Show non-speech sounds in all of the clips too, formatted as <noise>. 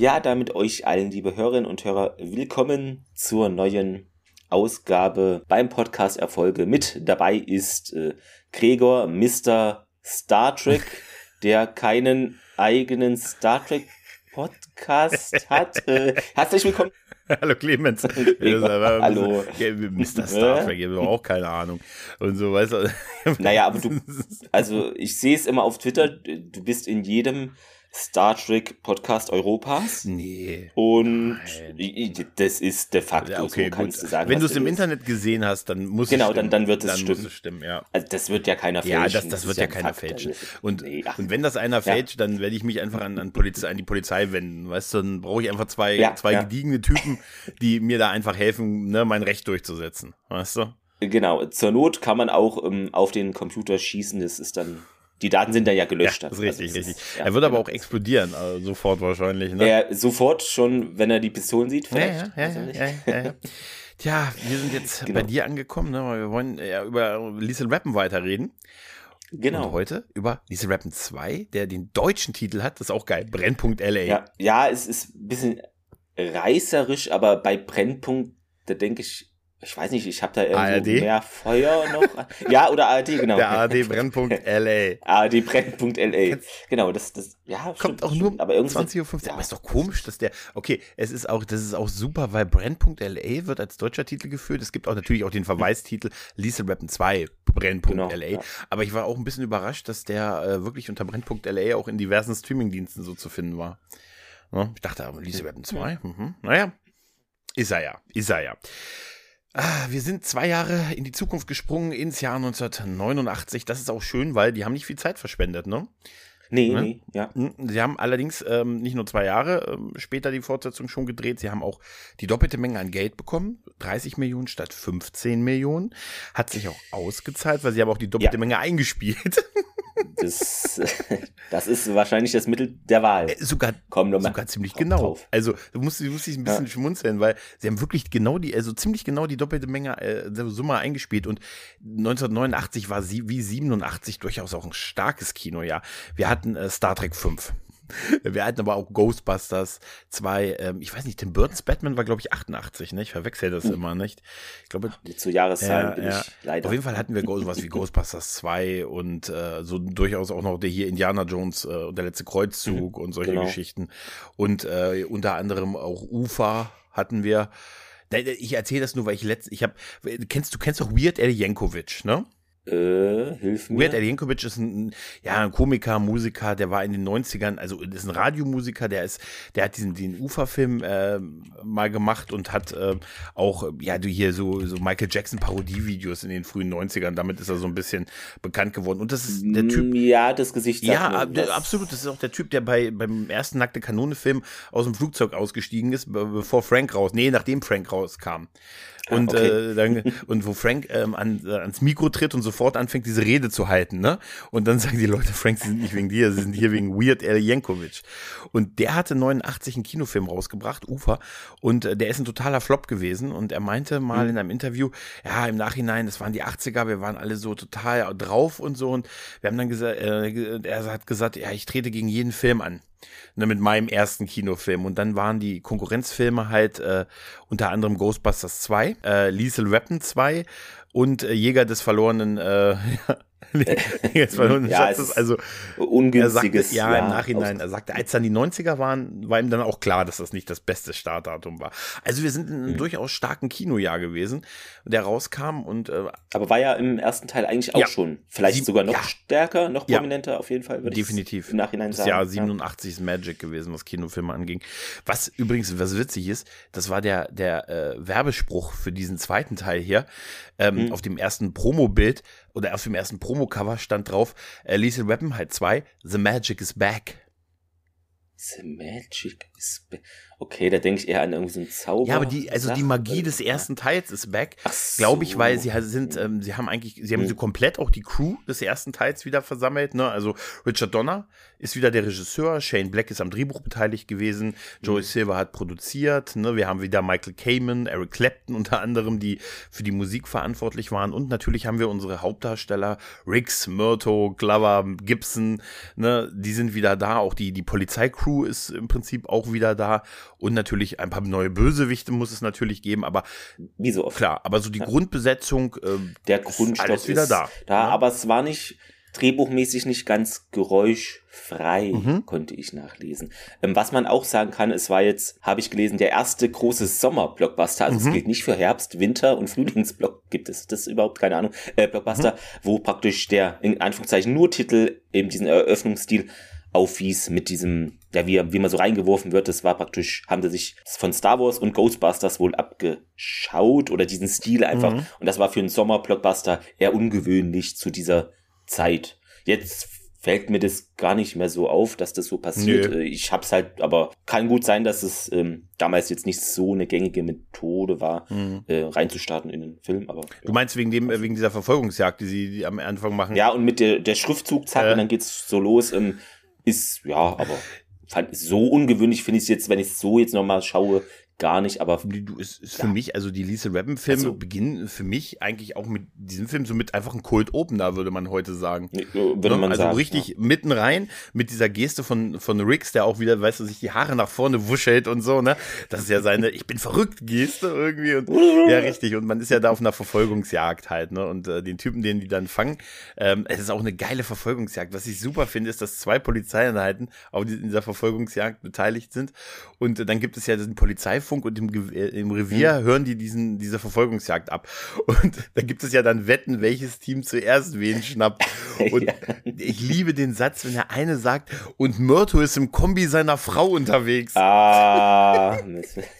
Ja, damit euch allen, liebe Hörerinnen und Hörer, willkommen zur neuen Ausgabe beim Podcast Erfolge. Mit dabei ist äh, Gregor, Mr. Star Trek, <laughs> der keinen eigenen Star Trek Podcast hat. Äh, herzlich willkommen. Hallo Clemens. <laughs> Hallo. Mr. Star Trek, ich habe auch keine Ahnung. Und so, weißt du. Naja, aber du, <laughs> also ich sehe es immer auf Twitter, du bist in jedem Star Trek Podcast Europas. Nee. Und Nein. das ist de facto ja, okay, so, kannst gut. du sagen. Wenn du es im Internet gesehen hast, dann muss genau, es Genau, dann, dann wird es dann stimmen. Muss es stimmen ja. Also das wird ja keiner fälschen. Ja, das, das, das wird ja, ja keiner fälschen. Und, nee, und wenn das einer fälscht, dann werde ich mich einfach an, an, Polizei, an die Polizei wenden. Weißt du, dann brauche ich einfach zwei, ja, zwei gediegene Typen, die mir da einfach helfen, ne, mein Recht durchzusetzen. Weißt du? Genau, zur Not kann man auch ähm, auf den Computer schießen, das ist dann die Daten sind da ja gelöscht. Ja, das ist richtig, also richtig. Ist, ja, er wird aber genau. auch explodieren, also sofort wahrscheinlich. Ne? Er, sofort schon, wenn er die Pistolen sieht, vielleicht. Ja, ja, ja, ja, ja, Tja, wir sind jetzt <laughs> genau. bei dir angekommen, ne? wir wollen ja über Liesel Rappen weiterreden. Genau. Und heute über Liesel Rappen 2, der den deutschen Titel hat, das ist auch geil, Brennpunkt LA. Ja, ja es ist ein bisschen reißerisch, aber bei Brennpunkt, da denke ich, ich weiß nicht, ich habe da irgendwie mehr Feuer noch. <laughs> ja, oder ARD, genau. Der ARD Brennpunkt <laughs> LA. ARD Brennpunkt LA. Genau, das, das, ja, Kommt stimmt, auch nur aber 20.15 Uhr. Ja. Aber ist doch komisch, dass der, okay, es ist auch, das ist auch super, weil Brennpunkt LA wird als deutscher Titel geführt. Es gibt auch natürlich auch den Verweistitel Lisa Rappen 2 Brennpunkt genau, LA. Ja. Aber ich war auch ein bisschen überrascht, dass der äh, wirklich unter Brennpunkt LA auch in diversen Streamingdiensten so zu finden war. Ja, ich dachte, Lisa Rappen 2, mhm. naja, ist er ja, ist er ja. Ah, wir sind zwei Jahre in die Zukunft gesprungen, ins Jahr 1989. Das ist auch schön, weil die haben nicht viel Zeit verschwendet, ne? Nee, ne? nee, ja. Hm, sie haben allerdings ähm, nicht nur zwei Jahre ähm, später die Fortsetzung schon gedreht, sie haben auch die doppelte Menge an Geld bekommen. 30 Millionen statt 15 Millionen. Hat sich auch ausgezahlt, weil sie haben auch die doppelte ja. Menge eingespielt. <laughs> Das, das ist wahrscheinlich das Mittel der Wahl. Äh, sogar, Komm, sogar ziemlich genau. Drauf. Also du musst, du musst dich ein bisschen ja. schmunzeln, weil sie haben wirklich genau die, also ziemlich genau die doppelte Menge äh, der Summe eingespielt und 1989 war sie wie 87 durchaus auch ein starkes Kinojahr. Wir hatten äh, Star Trek 5. Wir hatten aber auch Ghostbusters 2. Ähm, ich weiß nicht, Tim Burton's Batman war, glaube ich, 88, ne? Ich verwechsel das uh. immer, nicht? Ich glaube. Zu Jahreszahlen äh, bin ja. ich leider. Auf jeden Fall hatten wir sowas wie Ghostbusters 2 und äh, so durchaus auch noch der hier Indiana Jones äh, und der letzte Kreuzzug mhm. und solche genau. Geschichten. Und äh, unter anderem auch Ufa hatten wir. Ich erzähle das nur, weil ich letzt, ich habe, kennst du kennst doch Weird Al Yankovic, ne? Äh, hilf mir. Weird Al Yankovic ist ein, ja, ein Komiker, Musiker, der war in den 90ern, also ist ein Radiomusiker, der ist, der hat diesen, den Uferfilm äh, mal gemacht und hat äh, auch, ja, du hier so, so Michael Jackson Parodievideos in den frühen 90ern, damit ist er so ein bisschen bekannt geworden. Und das ist der Typ. Mm, ja, das Gesicht. Ja, der, absolut. Das ist auch der Typ, der bei, beim ersten Nackte Kanone Film aus dem Flugzeug ausgestiegen ist, bevor Frank raus, nee, nachdem Frank rauskam. Ah, und, okay. äh, dann, <laughs> und wo Frank ähm, an, äh, ans Mikro tritt und sofort anfängt, diese Rede zu halten, ne? Und dann sagen die Leute, Frank, sie sind nicht wegen dir, sie sind hier wegen Weird Al Yankovic. Und der hatte 89 einen Kinofilm rausgebracht, Ufer, und äh, der ist ein totaler Flop gewesen. Und er meinte mal mhm. in einem Interview, ja, im Nachhinein, das waren die 80er, wir waren alle so total drauf und so. Und wir haben dann gesagt, äh, er hat gesagt, ja, ich trete gegen jeden Film an ne, mit meinem ersten Kinofilm. Und dann waren die Konkurrenzfilme halt äh, unter anderem Ghostbusters 2, äh, Lethal Weapon 2 und äh, Jäger des verlorenen äh, <laughs> Jetzt verloren <laughs> ja, Schatzes, also ungünstiges. Sagte, ja, im Nachhinein, er sagte, als dann die 90er waren, war ihm dann auch klar, dass das nicht das beste Startdatum war. Also wir sind in einem mhm. durchaus starken Kinojahr gewesen, der rauskam und äh, aber war ja im ersten Teil eigentlich auch ja, schon, vielleicht sieb, sogar noch stärker, noch prominenter auf jeden Fall. Würde Definitiv. Im Nachhinein sagen. Das Jahr 87 ist Magic gewesen, was Kinofilme anging. Was übrigens, was witzig ist, das war der der äh, Werbespruch für diesen zweiten Teil hier. Ähm, mhm. Auf dem ersten Promo-Bild oder auf dem ersten Promo-Cover stand drauf, äh, Lethal Weapon halt 2, The Magic is Back. The Magic is back. Okay, da denke ich eher an irgendeinen so Zauber. Ja, aber die, also die Magie des ersten Teils ist back, so. glaube ich, weil sie sind, ähm, sie haben eigentlich, sie haben mhm. so komplett auch die Crew des ersten Teils wieder versammelt, ne? Also Richard Donner ist wieder der Regisseur, Shane Black ist am Drehbuch beteiligt gewesen, Joey mhm. Silver hat produziert, ne? Wir haben wieder Michael Kamen, Eric Clapton unter anderem, die für die Musik verantwortlich waren und natürlich haben wir unsere Hauptdarsteller Riggs, Murto, Glover, Gibson, ne? Die sind wieder da, auch die die Polizeicrew Crew ist im Prinzip auch wieder da und natürlich ein paar neue Bösewichte muss es natürlich geben, aber wie so oft. Klar, aber so die ja. Grundbesetzung, äh, der Grundstoff ist, wieder ist da. Da, ja. aber es war nicht drehbuchmäßig nicht ganz geräuschfrei, mhm. konnte ich nachlesen. Ähm, was man auch sagen kann, es war jetzt, habe ich gelesen, der erste große Sommer-Blockbuster. Also mhm. es gilt nicht für Herbst, Winter und Frühlingsblock. Gibt es das überhaupt? Keine Ahnung. Äh, Blockbuster, mhm. wo praktisch der, in Anführungszeichen, nur Titel, eben diesen Eröffnungsstil aufwies mit diesem, ja, wie, wie man so reingeworfen wird, das war praktisch, haben sie sich von Star Wars und Ghostbusters wohl abgeschaut oder diesen Stil einfach. Mhm. Und das war für einen Sommer-Blockbuster eher ungewöhnlich zu dieser Zeit. Jetzt fällt mir das gar nicht mehr so auf, dass das so passiert. Nee. Ich hab's halt, aber kann gut sein, dass es ähm, damals jetzt nicht so eine gängige Methode war, mhm. äh, reinzustarten in den Film. Aber du meinst wegen dem, wegen dieser Verfolgungsjagd, die sie die am Anfang machen? Ja, und mit der, der Schriftzug zack äh. und dann geht's so los. Ähm, ist ja, aber so ungewöhnlich finde ich es jetzt, wenn ich es so jetzt nochmal schaue, gar nicht, aber. Du, ist, ist ja. für mich, also die Lisa Rappen-Filme also, beginnen für mich eigentlich auch mit diesem Film so mit einfach ein Kult-Opener, würde man heute sagen. Würde ne? man also sagen, richtig ja. mitten rein mit dieser Geste von, von Rix, der auch wieder, weißt du, sich die Haare nach vorne wuschelt und so, ne? Das ist ja seine Ich bin verrückt Geste irgendwie. Und, ja, richtig. Und man ist ja da auf einer Verfolgungsjagd halt, ne? Und äh, den Typen, den die dann fangen, ähm, es ist auch eine geile Verfolgungsjagd. Was ich super finde, ist, dass zwei Polizeieinheiten auf dieser Verfolgungsjagd beteiligt sind. Und äh, dann gibt es ja diesen Polizei Funk und im, äh, im Revier mhm. hören die diesen, diese Verfolgungsjagd ab. Und <laughs> da gibt es ja dann Wetten, welches Team zuerst wen schnappt. <laughs> Und ja. ich liebe den Satz, wenn der eine sagt, und Myrto ist im Kombi seiner Frau unterwegs. Ah,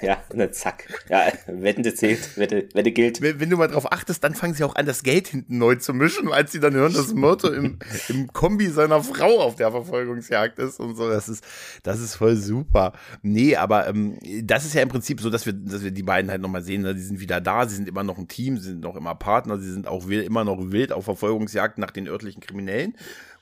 ja, ne, zack. Ja, Wette zählt, Wette, Wette gilt. Wenn, wenn, du mal drauf achtest, dann fangen sie auch an, das Geld hinten neu zu mischen, als sie dann hören, dass Myrto im, im Kombi seiner Frau auf der Verfolgungsjagd ist und so. Das ist, das ist voll super. Nee, aber ähm, das ist ja im Prinzip Prinzip so, dass wir, dass wir die beiden halt nochmal sehen, ne? die sind wieder da, sie sind immer noch ein Team, sie sind noch immer Partner, sie sind auch wild, immer noch wild auf Verfolgungsjagd nach den örtlichen Kriminellen.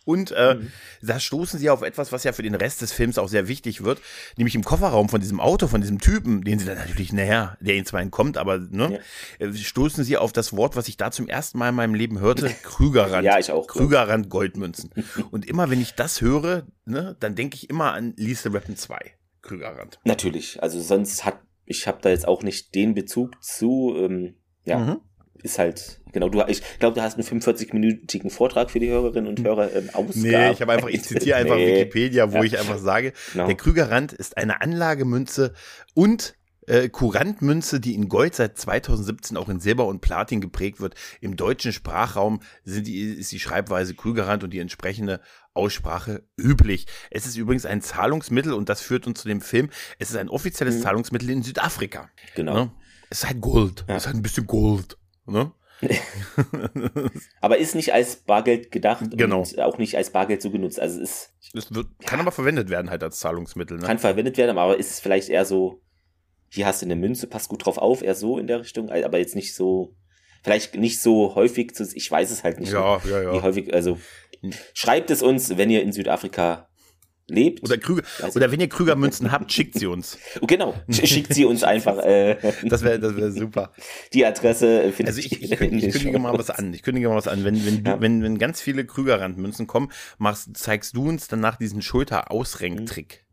Und äh, mhm. da stoßen sie auf etwas, was ja für den Rest des Films auch sehr wichtig wird, nämlich im Kofferraum von diesem Auto, von diesem Typen, den sie dann natürlich, naja, der ihnen zwar entkommt, aber ne, ja. Äh, stoßen sie auf das Wort, was ich da zum ersten Mal in meinem Leben hörte, <laughs> Krügerrand. ja, ich auch. Krügerrand Goldmünzen. Und immer wenn ich das höre, ne, dann denke ich immer an Lisa Rappen 2. Krügerrand. Natürlich, also sonst hat ich habe da jetzt auch nicht den Bezug zu. Ähm, ja, mhm. ist halt, genau, du, ich glaube, du hast einen 45-minütigen Vortrag für die Hörerinnen und Hörer ähm. Nee, ich habe einfach, ich zitiere einfach <laughs> nee. Wikipedia, wo ja. ich einfach sage, genau. der Krügerrand ist eine Anlagemünze und äh, Kurantmünze, die in Gold seit 2017 auch in Silber und Platin geprägt wird. Im deutschen Sprachraum die, ist die Schreibweise Krügerrand und die entsprechende Aussprache üblich. Es ist übrigens ein Zahlungsmittel und das führt uns zu dem Film. Es ist ein offizielles mhm. Zahlungsmittel in Südafrika. Genau. Ne? Es ist halt Gold. Ja. Es ist halt ein bisschen Gold. Ne? <laughs> aber ist nicht als Bargeld gedacht genau. und auch nicht als Bargeld so genutzt. Also es ist. Es wird, kann aber verwendet werden halt als Zahlungsmittel. Ne? Kann verwendet werden, aber ist vielleicht eher so hier hast du eine Münze, passt gut drauf auf, eher so in der Richtung, aber jetzt nicht so, vielleicht nicht so häufig zu, ich weiß es halt nicht, ja, ja, ja. wie häufig, also schreibt es uns, wenn ihr in Südafrika lebt. Oder Krüger, oder wenn ihr Krügermünzen habt, schickt sie uns. <laughs> Genau, schickt sie uns einfach. Äh, <laughs> das wäre das wäre super. Die Adresse finde also ich. Ich, ich, ich kündige mal was an. Ich kündige mal was an. Wenn, wenn, du, wenn, wenn ganz viele Krügerrandmünzen kommen, machst, zeigst du uns danach diesen Schulter-Ausrenktrick.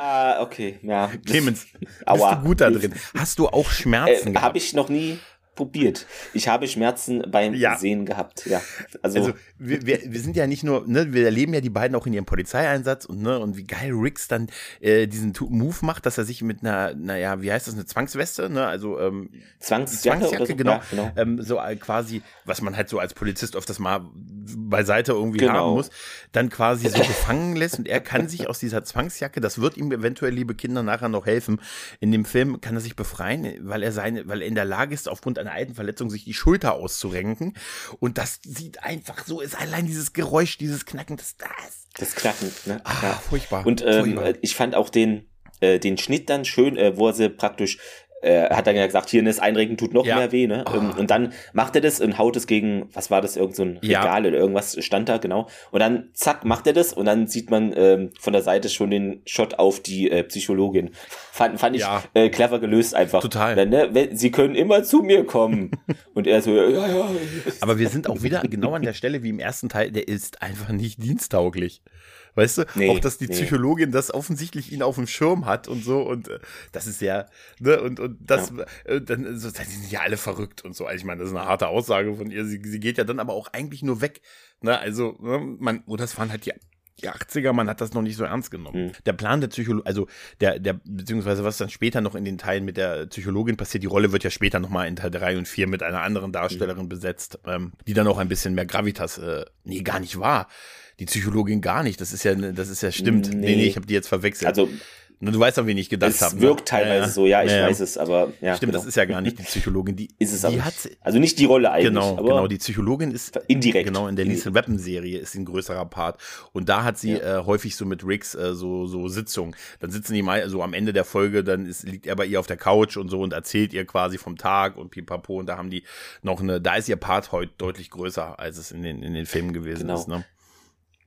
Ah, okay, ja. Clemens, Aua. bist du gut da drin? Hast du auch Schmerzen äh, gehabt? Habe ich noch nie probiert. Ich habe Schmerzen beim ja. Sehen gehabt, ja. Also, also wir, wir, wir, sind ja nicht nur, ne, wir erleben ja die beiden auch in ihrem Polizeieinsatz und ne, und wie geil Rix dann äh, diesen Move macht, dass er sich mit einer, naja, wie heißt das, eine Zwangsweste, ne, also ähm, Zwangsjacke, Zwangsjacke so, genau, ja, genau. Ähm, so äh, quasi, was man halt so als Polizist öfters mal beiseite irgendwie genau. haben muss, dann quasi so gefangen lässt und er kann sich aus dieser Zwangsjacke, das wird ihm eventuell, liebe Kinder, nachher noch helfen. In dem Film kann er sich befreien, weil er seine, weil er in der Lage ist, aufgrund einer einer alten Verletzung sich die Schulter auszurenken. Und das sieht einfach so, ist allein dieses Geräusch, dieses Knacken, das, das. Das Knacken, ne? Ah, ja. furchtbar. Und ähm, furchtbar. ich fand auch den, äh, den Schnitt dann schön, äh, wo er sie praktisch er hat dann ja gesagt, hier das Einrenken tut noch Ja. mehr weh, ne? Oh. Und dann macht er das und haut es gegen, was war das, irgend so ein Ja. Regal oder irgendwas stand da, genau. Und dann, zack, macht er das und dann sieht man ähm, von der Seite schon den Shot auf die äh, Psychologin. Fand, fand ich Ja. äh, clever gelöst einfach. Total. Dann, ne, sie können immer zu mir kommen. <laughs> und er so, ja, ja. Aber wir sind auch wieder genau an der Stelle wie im ersten Teil, der ist einfach nicht diensttauglich. Weißt du, Nee, auch dass die nee. Psychologin das offensichtlich ihn auf dem Schirm hat und so und äh, das ist ja, ne, und, und das, äh, dann, so, die sind ja alle verrückt und so. Also ich meine, das ist eine harte Aussage von ihr. Sie, sie geht ja dann aber auch eigentlich nur weg. Ne, also, ne, man, oder das waren halt die, die 80er, man hat das noch nicht so ernst genommen. Mhm. Der Plan der Psychologin, also der, der, beziehungsweise was dann später noch in den Teilen mit der Psychologin passiert, die Rolle wird ja später nochmal in Teil 3 und 4 mit einer anderen Darstellerin Mhm. besetzt, ähm, die dann auch ein bisschen mehr Gravitas, äh, nee, gar nicht wahr. Die Psychologin gar nicht, das ist ja, das ist ja stimmt. Nee, nee, Nee. ich habe die jetzt verwechselt. Also, Ne, du weißt an wen ich gedacht es habe. ne? wirkt teilweise so, ja, ich Ja, ja. weiß es, aber ja. Stimmt, genau. das ist ja gar nicht <laughs> die Psychologin, die, ist es die aber hat. Also nicht die Rolle eigentlich, Genau, genau. Die Psychologin ist indirekt. Genau, in der Lethal Weapon Serie ist ein größerer Part. Und da hat sie Ja. äh, häufig so mit Riggs äh, so, so Sitzungen. Dann sitzen die mal so am Ende der Folge, dann ist, liegt er bei ihr auf der Couch und so und erzählt ihr quasi vom Tag und pipapo. Und da haben die noch eine, da ist ihr Part heute deutlich größer, als es in den, in den Filmen gewesen Genau. ist. Ne?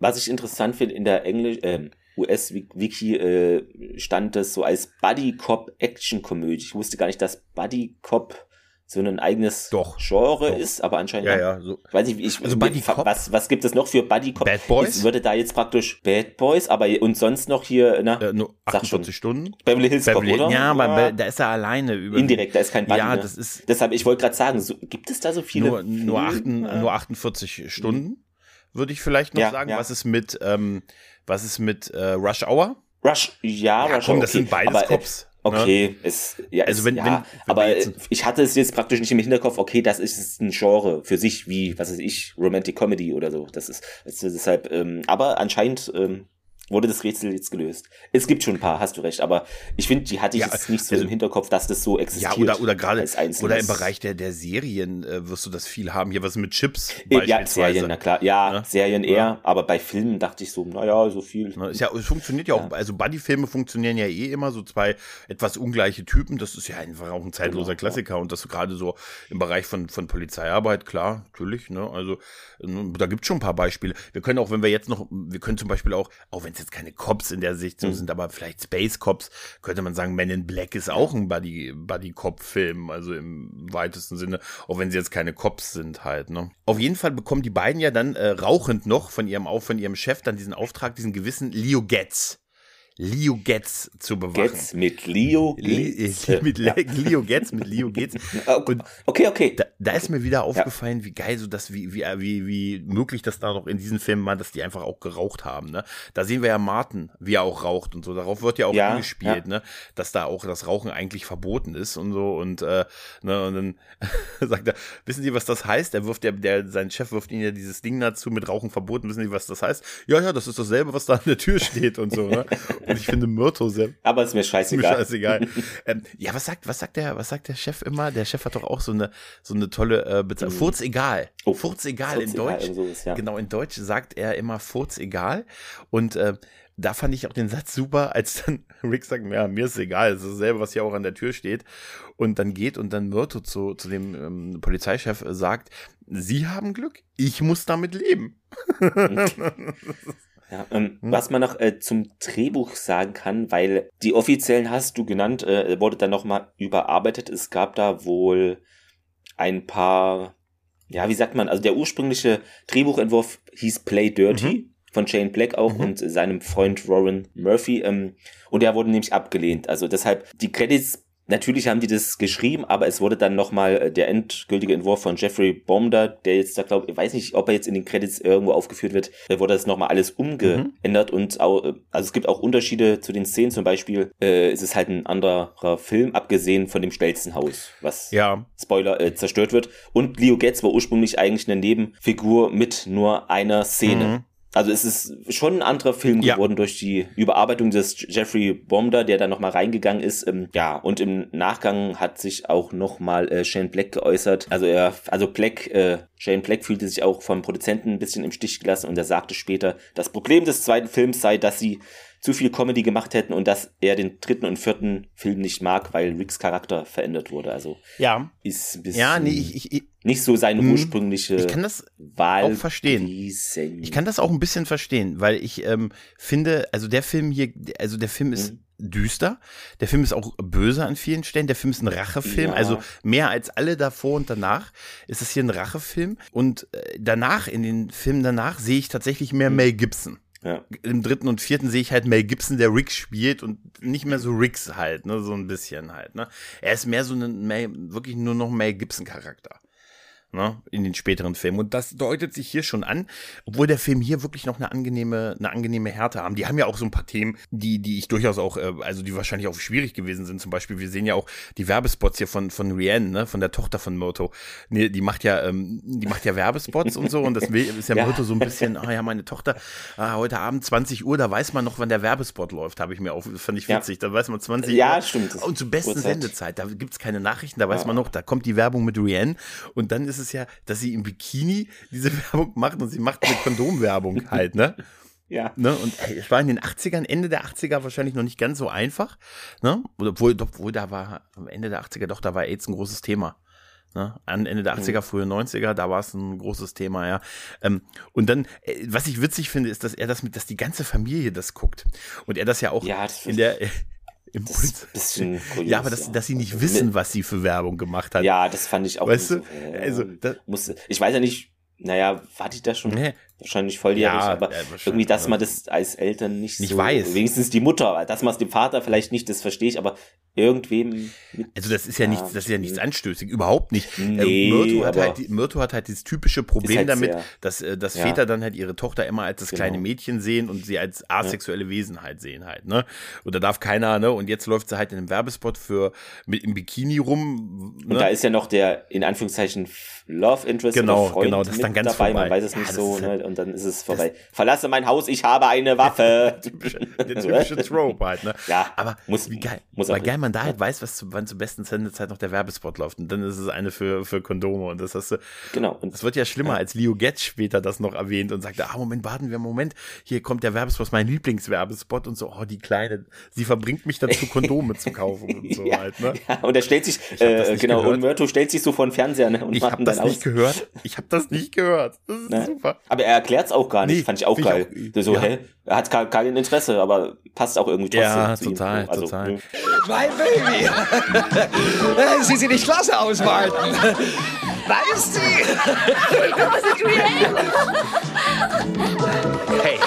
Was ich interessant finde, in der Englisch, ähm, US-Wiki äh, stand das so als Buddy Cop Action Komödie. Ich wusste gar nicht, dass Buddy Cop so ein eigenes Doch, Genre doch. ist, aber anscheinend Ja, ja, so. Ich weiß nicht, ich, Also Buddy Cop? was, was gibt es noch für Buddy Cop? Bad Boys? Es würde da jetzt praktisch Bad Boys, aber und sonst noch hier, na, Äh, nur Sag schon. 48 Stunden. Beverly Hills Cop, Beverly, oder? ja, aber Be- da ist er alleine über. indirekt, da ist kein Buddy. Ja, das ist Deshalb, ich wollte gerade sagen, so, gibt es da so viele? nur, nur, Filme? nur 48 Stunden, würde ich vielleicht noch Ja, sagen. ja. Was ist mit, ähm, was ist mit äh, Rush Hour? Rush, ja, Ja, Rush, komm, okay. das sind beides aber, äh, Cops. ne? Okay, es, ja, Also wenn- ja, wenn- wenn aber jetzt- äh, ich hatte es jetzt praktisch nicht im Hinterkopf, okay, das ist ein Genre für sich, wie, was weiß ich, Romantic Comedy oder so. Das ist, das ist deshalb, ähm, aber anscheinend ähm, wurde das Rätsel jetzt gelöst. Es gibt schon ein paar, hast du recht, aber ich finde, die hatte ich Ja, jetzt nicht so also- im Hinterkopf, dass das so Ja, existiert. oder, oder gerade, oder im Bereich der, der Serien äh, wirst du das viel haben. Hier was mit Chips Äh, Ja, beispielsweise. Serien, na klar. Ja, Ne? Serien eher, Ja. aber bei Filmen dachte ich so, naja, so viel. Ist ja, es funktioniert ja auch, also Buddy-Filme funktionieren ja eh immer, so zwei etwas ungleiche Typen, das ist ja einfach auch ein zeitloser Genau, Klassiker und das gerade so im Bereich von, von Polizeiarbeit, klar, natürlich, ne, also da gibt es schon ein paar Beispiele. Wir können auch, wenn wir jetzt noch, wir können zum Beispiel auch, auch wenn es jetzt keine Cops in der Sicht Mhm. sind, aber vielleicht Space Cops, könnte man sagen, Men in Black ist auch ein Buddy, Buddy-Cop-Film, also im weitesten Sinne, auch wenn sie jetzt keine Cops sind halt, ne. Auf jeden Fall bekommen die beiden ja dann äh, rauchend noch von ihrem, auch von ihrem Chef dann diesen Auftrag, diesen gewissen Leo Getz. Leo Getz zu bewachen. Getz mit Leo. Getz. äh, <laughs> mit Le Leo Getz, mit Leo Getz. <laughs> Okay, okay. okay. Da, da ist mir wieder aufgefallen, wie geil so das, wie, wie, wie, wie möglich das da noch in diesen Filmen war, dass die einfach auch geraucht haben. Ne? Da sehen wir ja Martin, wie er auch raucht und so. Darauf wird ja auch Ja, angespielt, ja. ne? dass da auch das Rauchen eigentlich verboten ist und so. Und, äh, ne, und dann <laughs> sagt er, wissen Sie, was das heißt? Er wirft der, der, sein Chef wirft ihnen ja dieses Ding dazu mit Rauchen verboten. Wissen Sie, was das heißt? Ja, ja, das ist dasselbe, was da an der Tür steht und so. Ne? Und ich finde Myrto sehr, Aber ist mir mir scheißegal. scheißegal. <laughs> ähm, ja, was sagt, was sagt der, was sagt der Chef immer? Der Chef hat doch auch so eine, so eine tolle äh, Bezeichnung. Furz egal. Oh, Furz egal Furz in egal, Deutsch. sowas, ja. Genau, in Deutsch sagt er immer Furz egal. Und äh, da fand ich auch den Satz super, als dann <laughs> Rick sagt, ja, mir ist egal, es ist dasselbe, was hier auch an der Tür steht. Und dann geht und dann Myrto zu, zu dem ähm, Polizeichef sagt, Sie haben Glück, ich muss damit leben. <laughs> Ja, ähm, Hm. Was man noch äh, zum Drehbuch sagen kann, weil die offiziellen hast du genannt, äh, wurde dann nochmal überarbeitet. Es gab da wohl ein paar, ja, wie sagt man, also der ursprüngliche Drehbuchentwurf hieß Play Dirty. Von Shane Black auch Mhm. und seinem Freund Warren Murphy. Ähm, und der wurde nämlich abgelehnt. Also deshalb, die Credits, natürlich haben die das geschrieben, aber es wurde dann nochmal äh, der endgültige Entwurf von Jeffrey Bomder, der jetzt da glaube ich, weiß nicht, ob er jetzt in den Credits irgendwo aufgeführt wird, da wurde das nochmal alles umgeändert und auch, äh, also es gibt auch Unterschiede zu den Szenen, zum Beispiel äh, ist es halt ein anderer Film, abgesehen von dem Stelzenhaus, was Ja, Spoiler, äh, zerstört wird. Und Leo Getz war ursprünglich eigentlich eine Nebenfigur mit nur einer Szene. Mhm. Also es ist schon ein anderer Film Ja. geworden durch die Überarbeitung des Jeffrey Bomber, der da nochmal reingegangen ist. Ähm, ja, und im Nachgang hat sich auch nochmal äh, Shane Black geäußert. Also er, also Black, äh, Shane Black fühlte sich auch vom Produzenten ein bisschen im Stich gelassen und er sagte später, das Problem des zweiten Films sei, dass sie zu viel Comedy gemacht hätten und dass er den dritten und vierten Film nicht mag, weil Ricks Charakter verändert wurde. Also ja. ist ein bisschen ja, nee, ich, ich, nicht so seine Hm. ursprüngliche ich kann das Wahl auch verstehen. gewesen. Ich kann das auch ein bisschen verstehen, weil ich ähm, finde, also der Film hier, also der Film ist Mhm. düster, der Film ist auch böse an vielen Stellen, der Film ist ein Rachefilm, Ja. also mehr als alle davor und danach ist es hier ein Rachefilm und äh, danach, in den Filmen danach, sehe ich tatsächlich mehr Mhm. Mel Gibson. Ja. Im dritten und vierten sehe ich halt Mel Gibson, der Rick spielt und nicht mehr so Ricks halt, ne, so ein bisschen halt, ne. Er ist mehr so ein, Mel, wirklich nur noch Mel Gibson Charakter ne, in den späteren Filmen. Und das deutet sich hier schon an, obwohl der Film hier wirklich noch eine angenehme, eine angenehme Härte haben. Die haben ja auch so ein paar Themen, die, die ich durchaus auch, äh, also die wahrscheinlich auch schwierig gewesen sind. Zum Beispiel, wir sehen ja auch die Werbespots hier von, von Rihanna, ne, von der Tochter von Myrto. Nee, die macht ja, ähm, die macht ja Werbespots und so und das ist ja, <laughs> Ja. Myrto so ein bisschen, ah ja, meine Tochter, ah, heute Abend 20 Uhr, da weiß man noch, wann der Werbespot läuft, habe ich mir auch, fand ich Ja. witzig, da weiß man 20 Ja, Uhr. stimmt. Das Und zur besten Uhrzeit. Sendezeit, da gibt's keine Nachrichten, da weiß Ja. man noch, da kommt die Werbung mit Rihanna und dann ist es ja, dass sie im Bikini diese <laughs> Werbung macht und sie macht eine Kondomwerbung <laughs> halt, ne? Ja. ne? Und ey, es war in den 80ern, Ende der 80er wahrscheinlich noch nicht ganz so einfach, ne? Oder obwohl, obwohl da war, am Ende der 80er, doch, da war AIDS ein großes Thema. Ne? An Ende der 80er, frühe 90er, da war es ein großes Thema, ja. Ähm, und dann, äh, was ich witzig finde, ist, dass er das mit, dass die ganze Familie das guckt. Und er das ja auch Ja, das in der, <laughs> im Das ist ein bisschen kurios, ja, aber dass, dass sie nicht Also, wissen, was sie für Werbung gemacht hat. Ja, das fand ich auch. Weißt du? so, äh, Also, da- musste, ich weiß ja nicht, naja, war die da schon Nee. Wahrscheinlich volljährig, Ja, aber ja, irgendwie, dass man das als Eltern nicht, Nicht so, weiß. wenigstens die Mutter, dass man es dem Vater vielleicht nicht, das verstehe ich, aber irgendwem mit, Also das ist ja, Ja, nichts, das ist ja nichts anstößig, überhaupt nicht. Nee, ähm, Myrto, hat halt, Myrto hat halt dieses typische Problem halt damit, sehr- dass, äh, dass. Väter dann halt ihre Tochter immer als das Genau. kleine Mädchen sehen und sie als asexuelle Wesen halt sehen halt, ne? Und da darf keiner, ne? Und jetzt läuft sie halt in einem Werbespot für mit im Bikini rum. Ne? Und da ist ja noch der, in Anführungszeichen, Love Interest Genau, Freund genau, das ist dann ganz dabei, vorbei. man weiß es nicht so, halt- ne? Und dann ist es vorbei. Verlasse mein Haus, ich habe eine Waffe. <laughs> <laughs> der typische Trope halt, ne? Ja, aber muss- wie geil, muss weil geil man da halt weiß, was zu, wann zur besten Sendezeit noch der Werbespot läuft und dann ist es eine für, für Kondome und das hast du, Genau. Und Das wird ja schlimmer, als Leo Getz später das noch erwähnt und sagte, ah, Moment, warten wir, Moment, hier kommt der Werbespot, mein Lieblingswerbespot und so, oh, die Kleine, sie verbringt mich dazu, Kondome zu kaufen und <laughs> so ja, halt, ne? ja, und er stellt sich, hab das äh, genau, gehört. und Myrto stellt sich so vor den Fernseher ne, und Ich habe ihn das nicht gehört, ich habe das nicht gehört, das ist Ne? super. Aber er erklärt es auch gar nicht, Nee, fand ich auch find ich geil. auch- so, ja. hä? Er hat kein, kein Interesse, aber passt auch irgendwie trotzdem Ja, zu ihm. total, Also, total. ne? Mein Baby. <laughs> Sie sieht nicht klasse aus, Martin. Da ist sie. Hey.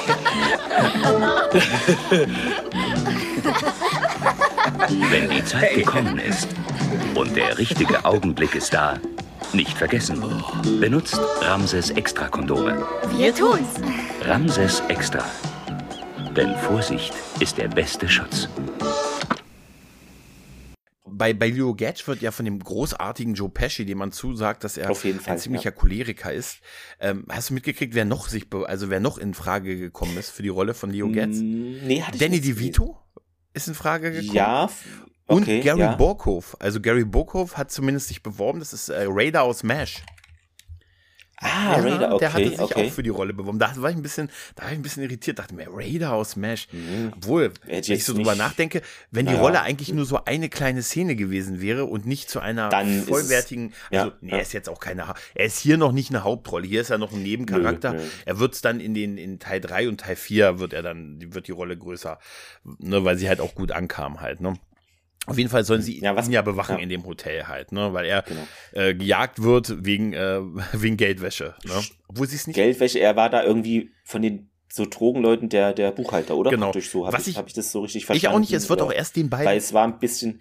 Wenn die Zeit gekommen ist und der richtige Augenblick ist da, nicht vergessen. Benutzt Ramses Extra Kondome. Wir tun's. Ramses Extra. Denn Vorsicht ist der beste Schutz. Bei, bei Leo Getz wird ja von dem großartigen Joe Pesci, dem man zusagt, dass er Auf jeden Fall, ein ziemlicher ja. Choleriker ist. Ähm, hast du mitgekriegt, wer noch sich, also wer noch in Frage gekommen ist für die Rolle von Leo Getz? Mm, Nee, hatte Danny DeVito ist in Frage gekommen. Ja, f- okay, Und Gary ja. Burkhoff. Also Gary Burkhoff hat zumindest sich beworben. Das ist äh, Raider aus MASH. Ah, Ja, Raider, okay, der hatte sich okay. auch für die Rolle beworben. Da war ich ein bisschen, da war ich ein bisschen irritiert. Dachte mir, Raider aus Smash. Obwohl, Hätte wenn ich so drüber nicht- nachdenke, wenn die Naja. Rolle eigentlich nur so eine kleine Szene gewesen wäre und nicht zu einer Dann ist es- vollwertigen, ja, also nee, er ist jetzt auch keine, er ist hier noch nicht eine Hauptrolle. Hier ist er noch ein Nebencharakter. Nö, nö. Er wird es dann in den in Teil 3 und Teil 4 wird er dann, die- wird die Rolle größer, ne, weil sie halt auch gut ankam halt, ne? Auf jeden Fall sollen sie Ja, was- ihn ja bewachen ja. in dem Hotel halt, ne? Weil er Genau. äh, gejagt wird wegen, äh, <laughs> wegen Geldwäsche. Ne? Obwohl sie es nicht. Geldwäsche, er war da irgendwie von den so Drogenleuten der, der Buchhalter, oder? Genau. Praktisch so. Habe Was ich, ich- hab ich das so richtig ich verstanden? auch nicht, es wird oder? auch erst den Weil beiden. es war ein bisschen,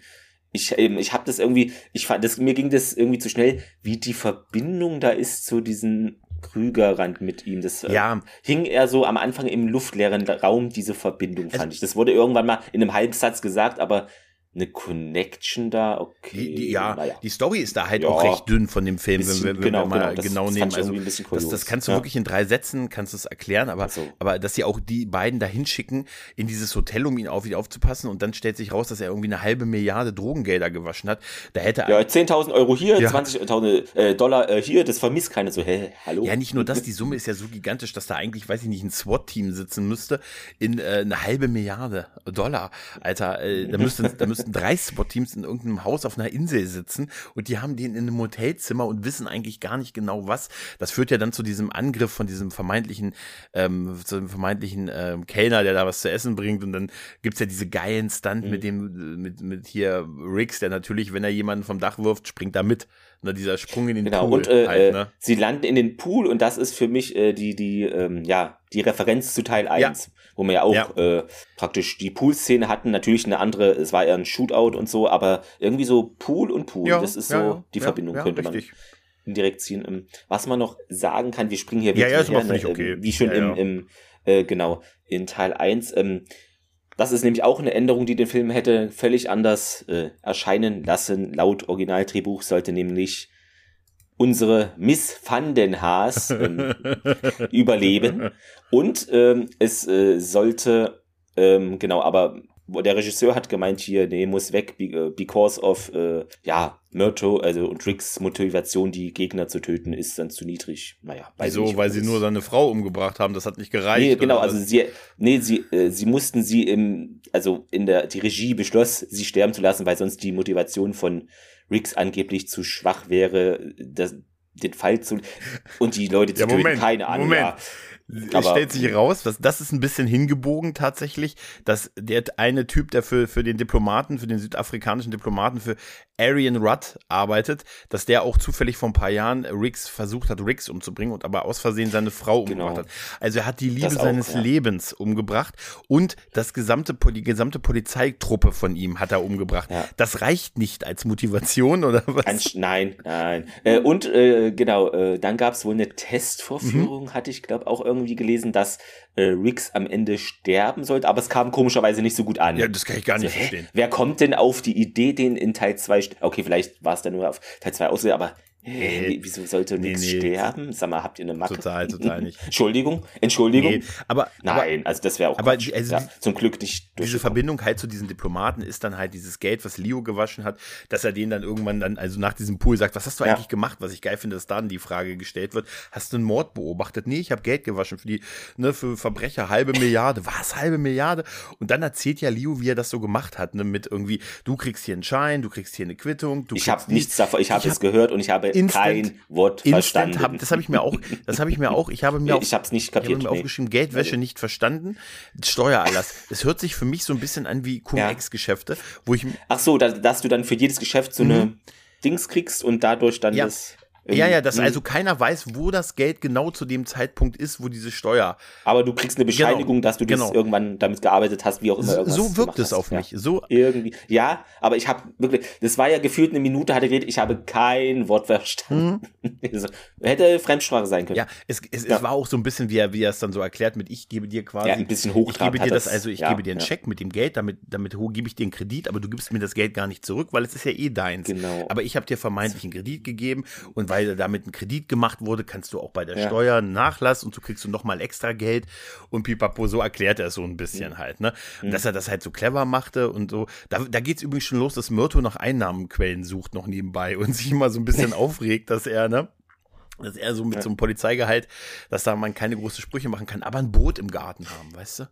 ich, eben, ich habe das irgendwie, ich fand, das, mir ging das irgendwie zu schnell, wie die Verbindung da ist zu diesem Krügerrand mit ihm. Das äh, Ja. hing eher so am Anfang im luftleeren Raum, diese Verbindung, fand Also- ich. Das wurde irgendwann mal in einem Halbsatz gesagt, aber eine Connection da, okay. Die, ja, naja. die Story ist da halt Ja. auch recht dünn von dem Film, Bisschen, wenn wir, wenn genau, wir mal genau, das genau nehmen. Also, irgendwie ein bisschen das, das kannst du Ja. wirklich in drei Sätzen, kannst du es erklären, aber, so. aber dass sie auch die beiden da hinschicken in dieses Hotel, um ihn auf ihn aufzupassen und dann stellt sich raus, dass er irgendwie eine halbe Milliarde Drogengelder gewaschen hat. Da hätte Ja, 10.000 Euro hier, Ja. 20.000 äh, Dollar äh, hier, das vermisst keiner so, hä, hallo? Ja, nicht nur das, <laughs> die Summe ist ja so gigantisch, dass da eigentlich, weiß ich nicht, ein SWAT-Team sitzen müsste in äh, eine halbe Milliarde Dollar. Alter, äh, da, müssten, da müssten drei SWAT-Teams in irgendeinem Haus auf einer Insel sitzen und die haben den in einem Hotelzimmer und wissen eigentlich gar nicht genau was. Das führt ja dann zu diesem Angriff von diesem vermeintlichen, ähm, zu dem vermeintlichen ähm, Kellner, der da was zu essen bringt und dann gibt's ja diese geilen Stunt mit dem, äh, mit, mit hier Riggs, der natürlich, wenn er jemanden vom Dach wirft, springt da mit. Ne, dieser Sprung in den Genau, Pool und äh, halt, äh, ne? sie landen in den Pool und das ist für mich äh, die, die, ähm, ja, die Referenz zu Teil 1, wo wir ja auch Ja. Äh, praktisch die Pool-Szene hatten, natürlich eine andere, es war eher ein Shootout und so, aber irgendwie so Pool und Pool, Ja, das ist so ja, ja, die ja, Verbindung, ja, könnte richtig. man indirekt ziehen. Ähm, Was man noch sagen kann, wir springen hier Ja, wirklich ja, ist her, ne, okay. ähm, wie schon Ja, im, ja. im äh, genau, in Teil 1, ähm, das ist nämlich auch eine Änderung, die den Film hätte völlig anders äh, erscheinen lassen. Laut Originaldrehbuch sollte nämlich unsere Miss Van den Haas ähm, <laughs> überleben. Und ähm, es äh, sollte, ähm, genau, aber der Regisseur hat gemeint hier, nee, muss weg, äh, because of, äh, ja, Myrto, also und Ricks Motivation, die Gegner zu töten, ist dann zu niedrig. Naja, weiß Wieso? nicht, Weil sie nur seine Frau umgebracht haben, das hat nicht gereicht. Nee, genau, also sie, nee, sie, äh, sie mussten sie im, also in der, die Regie beschloss, sie sterben zu lassen, weil sonst die Motivation von Riggs angeblich zu schwach wäre, das, den Fall zu, und die Leute zu Ja, töten, Moment, keine Ahnung, Moment. ja. Es stellt sich raus, was, das ist ein bisschen hingebogen tatsächlich, dass der eine Typ, der für, für den Diplomaten, für den südafrikanischen Diplomaten, für Arian Rudd arbeitet, dass der auch zufällig vor ein paar Jahren Riggs versucht hat, Riggs umzubringen und aber aus Versehen seine Frau umgebracht Genau. hat. Also er hat die Liebe auch, seines ja. Lebens umgebracht und das gesamte, die gesamte Polizeitruppe von ihm hat er umgebracht. Ja. Das reicht nicht als Motivation oder was? Ein, nein, nein. Äh, und äh, genau, äh, dann gab es wohl eine Testvorführung, Mhm. hatte ich glaube auch irgendwie gelesen, dass äh, Riggs am Ende sterben sollte, aber es kam komischerweise nicht so gut an. ja, das kann ich gar nicht So, hä? verstehen. Wer kommt denn auf die Idee, den in Teil 2, okay, vielleicht war es dann nur auf Teil 2 aussehen, aber wie- wieso sollte Nee, Riggs nee. sterben? Sag mal, habt ihr eine Macke? Total, total nicht. <laughs> Entschuldigung, Entschuldigung. Nee, aber, aber Nein, also das wäre auch aber die- also ja, die- zum Glück nicht diese durchgekommen. Verbindung halt zu diesen Diplomaten ist dann halt dieses Geld, was Leo gewaschen hat, dass er den dann irgendwann dann, also nach diesem Pool sagt, was hast du Ja. eigentlich gemacht? Was ich geil finde, dass dann die Frage gestellt wird, hast du einen Mord beobachtet? Nee, ich habe Geld gewaschen für die, ne, für Verbrecher, halbe Milliarde. Was, halbe Milliarde? Und dann erzählt ja Leo, wie er das so gemacht hat, ne, mit irgendwie, du kriegst hier einen Schein, du kriegst hier eine Quittung, du Ich habe nichts davon, ich habe es hab gehört und ich habe instant- kein Wort verstanden. hab, das habe ich mir auch, das habe ich mir auch, ich habe mir Nee, auch, ich hab's nicht ich habe kapiert, mir nee. aufgeschrieben, Geldwäsche Also- nicht verstanden, Steuererlass. Es hört sich für mich so ein bisschen an wie Cum-Ex-Geschäfte, wo ich, Ach so, dass, dass du dann für jedes Geschäft so eine Dings kriegst und dadurch dann Mhm. Ja. das. Ja, ja, dass ähm, also keiner weiß, wo das Geld genau zu dem Zeitpunkt ist, wo diese Steuer. Aber du kriegst eine Bescheinigung, Genau, dass du genau. irgendwann damit gearbeitet hast, wie auch immer. So, wirkt es hast. auf ja. mich. So, Irgendwie. Ja, aber ich habe wirklich, das war ja gefühlt eine Minute, hatte geredet, ich habe kein Wort verstanden. <laughs> Also, Hätte Fremdsprache sein können. Mhm. ja, es, es, Ja. es war auch so ein bisschen, wie er, wie er es dann so erklärt mit, ich gebe dir quasi. Ja, ein bisschen Ich gebe dir das, also ich ja, gebe dir einen. Scheck mit dem Geld, damit, damit gebe ich dir einen Kredit, aber du gibst mir das Geld gar nicht zurück, weil es ist ja eh deins. Genau. Aber ich habe dir vermeintlich einen Kredit gegeben und weil damit ein Kredit gemacht wurde, kannst du auch bei der Ja. Steuer einen Nachlass und so kriegst du nochmal extra Geld und pipapo, so erklärt er es so ein bisschen Mhm. halt, ne? Und dass er das halt so clever machte und so. Da, da geht es übrigens schon los, dass Myrto nach Einnahmenquellen sucht noch nebenbei und sich immer so ein bisschen <laughs> aufregt, dass er, ne? Dass er so mit so einem Polizeigehalt, dass da man keine großen Sprüche machen kann, aber ein Boot im Garten haben, weißt du?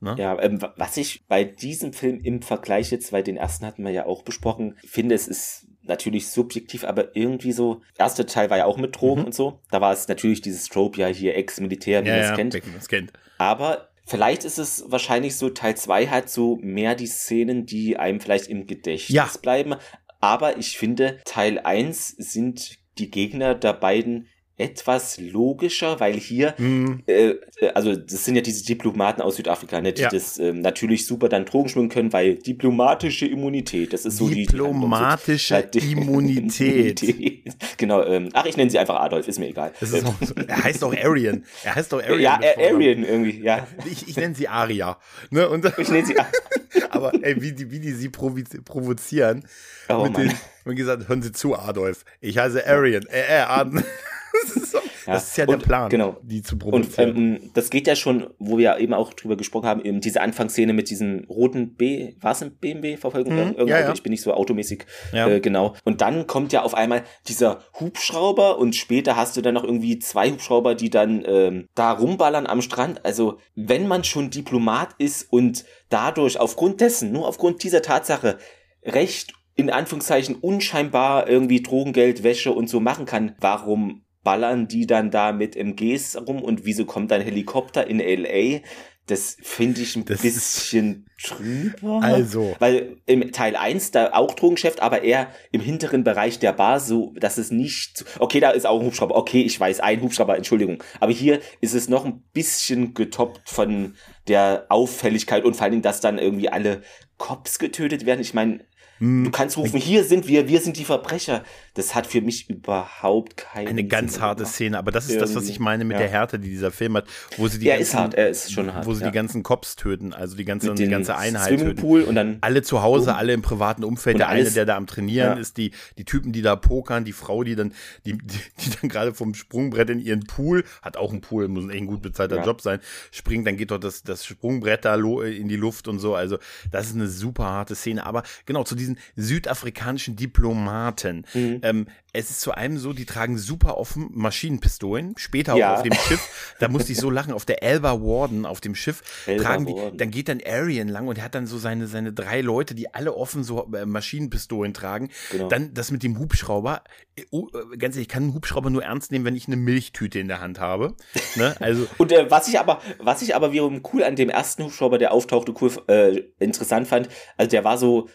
Ne? Ja, ähm, wa- was ich bei diesem Film im Vergleich jetzt, weil den ersten hatten wir ja auch besprochen, finde, es ist natürlich subjektiv, aber irgendwie so, erster Teil war ja auch mit Drogen und so. Da war es natürlich dieses Trope, ja hier Ex-Militär, wie man es kennt. wie man es kennt. Aber vielleicht ist es wahrscheinlich so, Teil 2 hat so mehr die Szenen, die einem vielleicht im Gedächtnis Ja. bleiben. Aber ich finde, Teil 1 sind die Gegner der beiden etwas logischer, weil hier, Hm. äh, äh, also das sind ja diese Diplomaten aus Südafrika, ne, die Ja. das ähm, natürlich super dann Drogen schwimmen können, weil diplomatische Immunität, das ist so die- die Diplomatische Immunität. <laughs> Immunität. Genau, ähm, ach, ich nenne sie einfach Adolf, ist mir egal. Ist Ähm, so, er heißt auch Arian. Er heißt auch Arian. ja, äh. Arian irgendwie, ja. Ich, ich nenne sie Aria. Ne? Und, Ich nenne sie <laughs> Aber ey, wie die, wie die sie provozieren. Oh, mit den, wie gesagt, hören Sie zu, Adolf. Ich heiße Arian. Äh, äh, Arden. Das ist, so, ja. das ist ja der und, Plan, genau. die zu provozieren. Und ähm, das geht ja schon, wo wir eben auch drüber gesprochen haben, eben diese Anfangsszene mit diesem roten B, war es ein BMW-Verfolgung? Mhm. Ja, ja. Ich bin nicht so automäßig, ja. äh, genau. Und dann kommt ja auf einmal dieser Hubschrauber und später hast du dann noch irgendwie zwei Hubschrauber, die dann ähm, da rumballern am Strand. Also wenn man schon Diplomat ist und dadurch aufgrund dessen, nur aufgrund dieser Tatsache, recht in Anführungszeichen unscheinbar irgendwie Drogengeld, Wäsche und so machen kann, warum ballern die dann da mit MGs rum und wieso kommt dann Helikopter in LA? Das finde ich ein das bisschen trüber. Also. Weil im Teil 1 da auch Drogengeschäft, aber eher im hinteren Bereich der Bar, so dass es nicht. Okay, da ist auch ein Hubschrauber. Okay, ich weiß, ein Hubschrauber, Entschuldigung. Aber hier ist es noch ein bisschen getoppt von der Auffälligkeit und vor allen Dingen, dass dann irgendwie alle Cops getötet werden. Ich meine, Du kannst rufen, hier sind wir, wir sind die Verbrecher. Das hat für mich überhaupt keine. Eine ganz Sinn harte gemacht. Szene, aber das ist Irgendwie. das, was ich meine mit ja. der Härte, die dieser Film hat, wo sie die er ganzen, ist hart, er ist schon hart. Wo sie ja. die ganzen Cops töten, also die ganze, die ganze Einheit Swimmingpool töten. und dann alle zu Hause, boom. alle im privaten Umfeld. Und der eine, der da am Trainieren ja. ist, die, die Typen, die da pokern, die Frau, die dann, die, die, dann gerade vom Sprungbrett in ihren Pool, hat auch einen Pool, muss ein gut bezahlter Job sein, springt, dann geht dort das, das Sprungbrett da in die Luft und so. Also, das ist eine super harte Szene. Aber genau, zu diesen Südafrikanern amerikanischen Diplomaten. Mhm. Ähm, es ist zu einem so, die tragen super offen Maschinenpistolen, später ja. auch auf dem Schiff. Da musste ich so <laughs> lachen, auf der Elba Warden auf dem Schiff Elba tragen die, Warden. dann geht dann Arian lang und er hat dann so seine, seine drei Leute, die alle offen so äh, Maschinenpistolen tragen. Genau. Dann das mit dem Hubschrauber. Oh, ganz ehrlich, ich kann einen Hubschrauber nur ernst nehmen, wenn ich eine Milchtüte in der Hand habe. <laughs> Ne? Also und äh, was ich aber, was ich aber wiederum cool an dem ersten Hubschrauber, der auftauchte, cool äh, interessant fand, also der war so,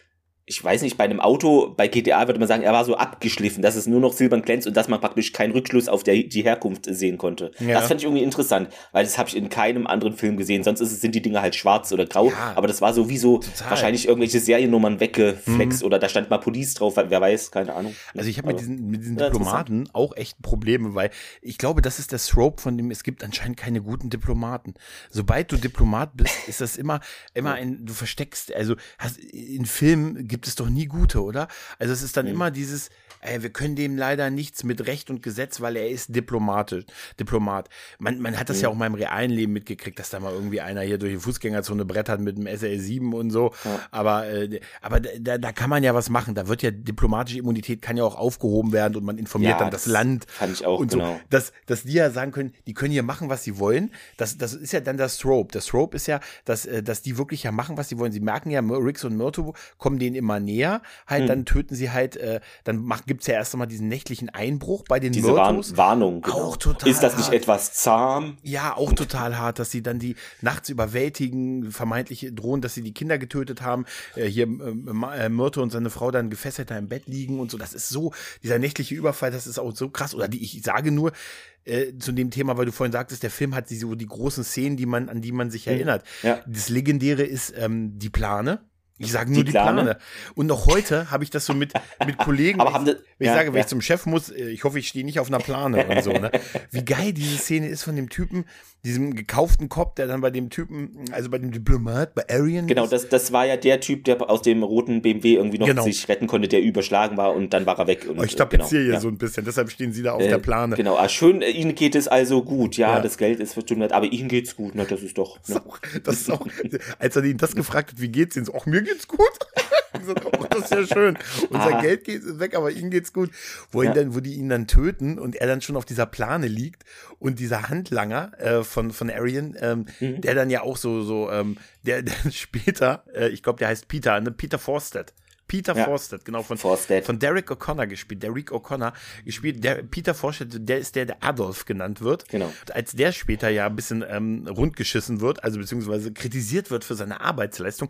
ich weiß nicht, bei einem Auto, bei GTA würde man sagen, er war so abgeschliffen, dass es nur noch silbern glänzt und dass man praktisch keinen Rückschluss auf der, die Herkunft sehen konnte. Ja. Das fand ich irgendwie interessant, weil das habe ich in keinem anderen Film gesehen. Sonst ist, sind die Dinge halt schwarz oder grau, ja. aber das war so wie so Total. wahrscheinlich irgendwelche Seriennummern weggeflext mhm. oder da stand mal Police drauf, wer weiß, keine Ahnung. Also ich habe mit diesen, mit diesen Diplomaten auch echt Probleme, weil ich glaube, das ist der Trope, von dem es gibt anscheinend keine guten Diplomaten. Sobald du Diplomat bist, ist das immer, immer ein, du versteckst, also hast, in Filmen gibt es doch nie gute, oder? Also es ist dann mhm. immer dieses, ey, wir können dem leider nichts mit Recht und Gesetz, weil er ist diplomatisch, Diplomat. Man, man hat das mhm. ja auch in meinem realen Leben mitgekriegt, dass da mal irgendwie einer hier durch die Fußgängerzone brettert mit dem SL7 und so. Ja. Aber, äh, aber da, da kann man ja was machen. Da wird ja diplomatische Immunität kann ja auch aufgehoben werden und man informiert ja, dann das, das Land. Fand ich auch, und genau. so. Dass, dass die ja sagen können, die können hier machen, was sie wollen. Das, das ist ja dann das Trope. Das Trope ist ja, dass, äh, dass die wirklich ja machen, was sie wollen. Sie merken ja, Rix und Myrto kommen denen immer näher, halt, mhm. dann töten sie halt, äh, dann gibt es ja erst einmal diesen nächtlichen Einbruch bei den Diese Myrtos. Warnung. Genau. Auch total Ist das nicht hart. etwas zahm? Ja, auch total hart, dass sie dann die nachts überwältigen, vermeintlich drohen, dass sie die Kinder getötet haben. Äh, hier äh, äh, Myrto und seine Frau dann gefesselt da im Bett liegen und so. Das ist so, dieser nächtliche Überfall, das ist auch so krass. Oder die, ich sage nur, äh, zu dem Thema, weil du vorhin sagtest, der Film hat so die großen Szenen, die man, an die man sich mhm. erinnert. Ja. Das Legendäre ist ähm, die Plane. Ich sage nur die, die Plane. Plane. Und noch heute habe ich das so mit, mit <laughs> Kollegen. Aber haben das, wenn ich ja, sage, wenn ja. ich zum Chef muss, äh, ich hoffe, ich stehe nicht auf einer Plane und so. Ne? <laughs> Wie geil diese Szene ist von dem Typen, diesem gekauften Kopf, der dann bei dem Typen, also bei dem Diplomat, bei Arian. Genau, das, das war ja der Typ, der aus dem roten BMW irgendwie noch genau. sich retten konnte, der überschlagen war und dann war er weg. Und, oh, ich tapeziere genau, hier ja. so ein bisschen, deshalb stehen sie da auf äh, der Plane. Genau, ah, schön, äh, ihnen geht es also gut. Ja, das Geld ist bestimmt aber ihnen geht's gut. Ne? Das ist doch. Ne? Das, ist auch, das ist auch, als er ihn das gefragt hat, wie geht's ihnen? So, ach, mir geht's gut. <laughs> oh, das ist ja schön. Unser ah. Geld geht weg, aber ihnen geht's gut. Wo, ja. dann, wo die ihn dann töten und er dann schon auf dieser Plane liegt und dieser Handlanger äh, von, von Arian, ähm, mhm. der dann ja auch so, so, ähm, der, <laughs> der später, äh, ich glaube, der heißt Peter, ne? Peter Forsted Peter ja. Forsted, genau, von, Forsted. von Derek O'Connor gespielt. Derek O'Connor gespielt. Der, Peter Forsted, der ist der, der Adolf genannt wird. Genau. Und als der später ja ein bisschen ähm, rundgeschissen wird, also beziehungsweise kritisiert wird für seine Arbeitsleistung,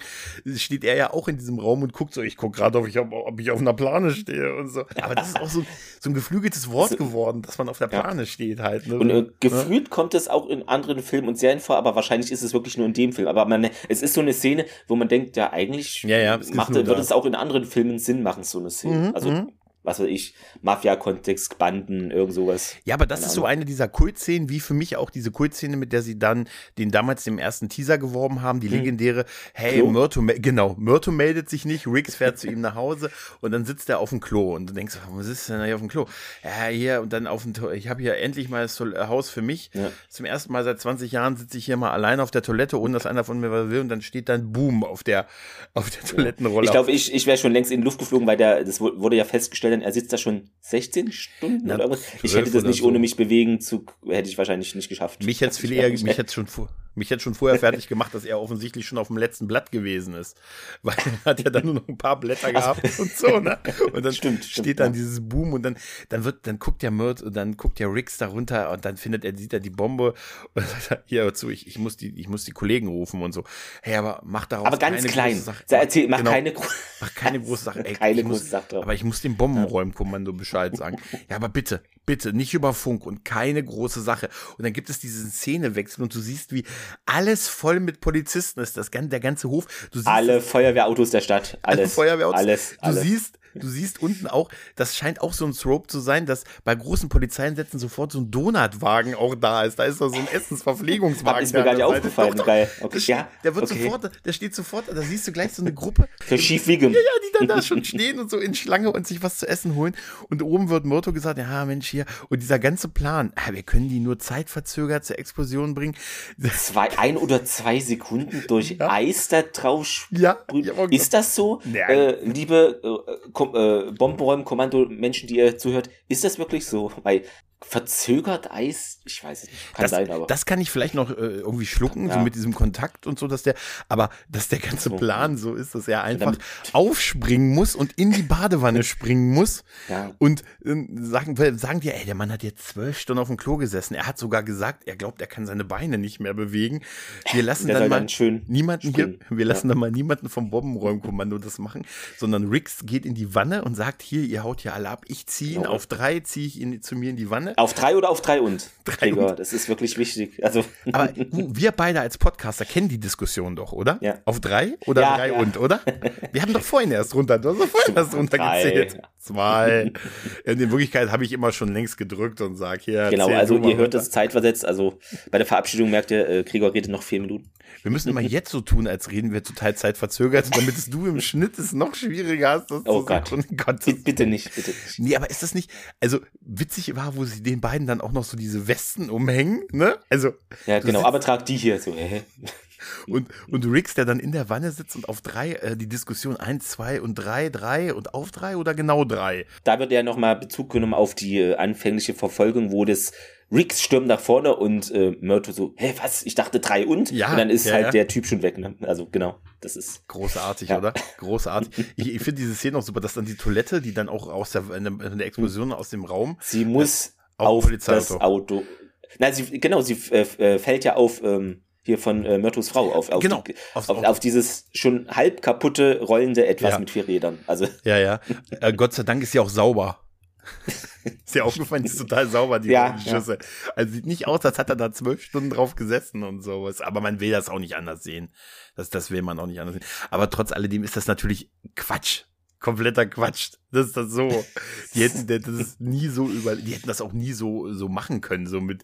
steht er ja auch in diesem Raum und guckt so, ich gucke gerade, ob ich, ob ich auf einer Plane stehe und so. Aber das ist auch so, so ein geflügeltes Wort geworden, dass man auf der Plane ja. steht halt. Ne? Und äh, gefühlt ja? kommt es auch in anderen Filmen und Serien vor, aber wahrscheinlich ist es wirklich nur in dem Film. Aber man, es ist so eine Szene, wo man denkt, ja, eigentlich ja, ja, macht, wird es auch in anderen anderen Filmen Sinn machen, so eine Szene. Mhm, also, mhm. Was weiß ich, Mafia-Kontext, Banden, irgend sowas. Ja, aber das ist so eine dieser Kultszenen, wie für mich auch diese Kultszene, mit der sie dann den damals dem ersten Teaser geworben haben, die hm. legendäre, hey, Klo? Myrto, genau, Myrto meldet sich nicht, Riggs fährt zu ihm nach Hause und dann sitzt er auf dem Klo und du denkst, was ist denn hier auf dem Klo? Ja, hier und dann auf dem, ich habe hier endlich mal das Haus für mich. Ja. Zum ersten Mal seit 20 Jahren sitze ich hier mal allein auf der Toilette, ohne dass einer von mir was will und dann steht dann Boom auf der, auf der Toilettenrolle. Ich glaube, ich, ich wäre schon längst in die Luft geflogen, weil der, das wurde ja festgestellt, er sitzt da schon 16 Stunden Na, oder irgendwas. Ich hätte das nicht so. ohne mich bewegen zu, hätte ich wahrscheinlich nicht geschafft. Mich hätte es viel eher, mich hätte schon vor, mich hätte schon vorher fertig gemacht, dass er offensichtlich schon auf dem letzten Blatt gewesen ist. Weil er hat ja dann nur noch ein paar Blätter gehabt also, und so, ne? Und dann stimmt, steht stimmt, dann ja. dieses Boom und dann, dann wird, dann guckt der Mört und dann guckt der Riggs da runter und dann findet er, sieht er die Bombe und sagt, hier, hör zu, ich, ich muss die, ich muss die Kollegen rufen und so. Hey, aber mach daraus Aber ganz klein. Sache. Erzähl, mach genau, keine, mach keine große Sache. <laughs> Ey, keine große Sache drauf. Aber ich muss dem Bombenräumkommando Bescheid sagen. Ja, aber bitte, bitte, nicht über Funk und keine große Sache. Und dann gibt es diesen Szenewechsel und du siehst, wie alles voll mit Polizisten ist, das, der ganze Hof. alle Feuerwehrautos der Stadt, alles. Alle Feuerwehrautos. Alles, du alles. siehst, Du siehst unten auch, das scheint auch so ein Trope zu sein, dass bei großen Polizeieinsätzen sofort so ein Donutwagen auch da ist. Da ist doch so ein Essensverpflegungswagen. ist mir gar nicht aufgefallen. Doch, doch. Geil. Okay. Ja, der wird okay. sofort, der steht sofort, da siehst du gleich so eine Gruppe. <laughs> Für Schiefwiegen. Ja, ja, die dann da schon <laughs> stehen und so in Schlange und sich was zu essen holen. Und oben wird Motto gesagt, ja, Mensch, hier. Und dieser ganze Plan, ja, wir können die nur zeitverzögert zur Explosion bringen. <laughs> Zwei, ein oder zwei Sekunden durch ja. Eis da drauf ja, Ist das so? Ja. Äh, liebe äh, äh, Bombenräumkommando-Menschen, die ihr zuhört, ist das wirklich so? Weil verzögert Eis, ich weiß es nicht, kann das, sein, aber. Das kann ich vielleicht noch äh, irgendwie schlucken, ja. so mit diesem Kontakt und so, dass der, aber dass der ganze Plan so ist, dass er einfach aufspringen muss und in die Badewanne <laughs> springen muss ja. und äh, sagen, sagen dir, ey, der Mann hat jetzt zwölf Stunden auf dem Klo gesessen. Er hat sogar gesagt, er glaubt, er kann seine Beine nicht mehr bewegen. Wir <laughs> lassen dann mal dann niemanden springen. hier, wir lassen ja. dann mal niemanden vom Bombenräumkommando das machen, sondern Rix geht in die Wanne und sagt, hier, ihr haut hier alle ab, ich ziehe ihn, auf drei ziehe ich ihn zu mir in die Wanne ne? Auf drei oder auf drei und? Drei Digga, und. Das ist wirklich wichtig. Also. <laughs> Aber wir beide als Podcaster kennen die Diskussion doch, oder? Ja. Auf drei oder ja, drei ja. und, oder? Wir haben doch vorhin erst runter, du hast doch vorhin erst runtergezählt. Zwei. In Wirklichkeit habe ich immer schon längst gedrückt und sag hier. Genau, also ihr hört das zeitversetzt. Also bei der Verabschiedung merkt ihr, äh, Gregor redet noch vier Minuten. Wir müssen immer jetzt so tun, als reden wir total zeitverzögert, <laughs> damit es du im Schnitt es noch schwieriger hast. Das oh Gott. Gott bitte nicht, bitte nicht. Nee, aber ist das nicht, also witzig war, wo sie den beiden dann auch noch so diese Westen umhängen, ne? Also. Ja, genau, aber trag die hier so, äh. <laughs> Und, und Riggs, der dann in der Wanne sitzt und auf drei, äh, die Diskussion eins, zwei und drei, drei und auf drei oder genau drei? Da wird ja nochmal Bezug genommen auf die äh, anfängliche Verfolgung, wo das Riggs stürmt nach vorne und äh, Myrto so, hä, was? Ich dachte drei und? Ja, und dann ist ja, halt ja. der Typ schon weg. Ne? Also genau, das ist. Großartig, ja. oder? Großartig. Ich, ich finde diese Szene auch super, dass dann die Toilette, die dann auch aus der, in der Explosion aus dem Raum. Sie muss äh, auf das Auto. Nein, sie, genau, sie äh, äh, fällt ja auf ähm, hier von äh, Myrtos Frau auf, auf, genau, die, auf, auf, dieses schon halb kaputte rollende etwas ja. mit vier Rädern. Also ja, ja. Äh, Gott sei Dank ist sie auch sauber. Ist ja aufgefallen, die ist total sauber, die ja, Schüsse. Ja. Also sieht nicht aus, als hat er da zwölf Stunden drauf gesessen und sowas. Aber man will das auch nicht anders sehen. Das, das will man auch nicht anders sehen. Aber trotz alledem ist das natürlich Quatsch kompletter Quatsch. Das ist das so. <laughs> Die hätten das ist nie so über, die hätten das auch nie so so machen können, so mit.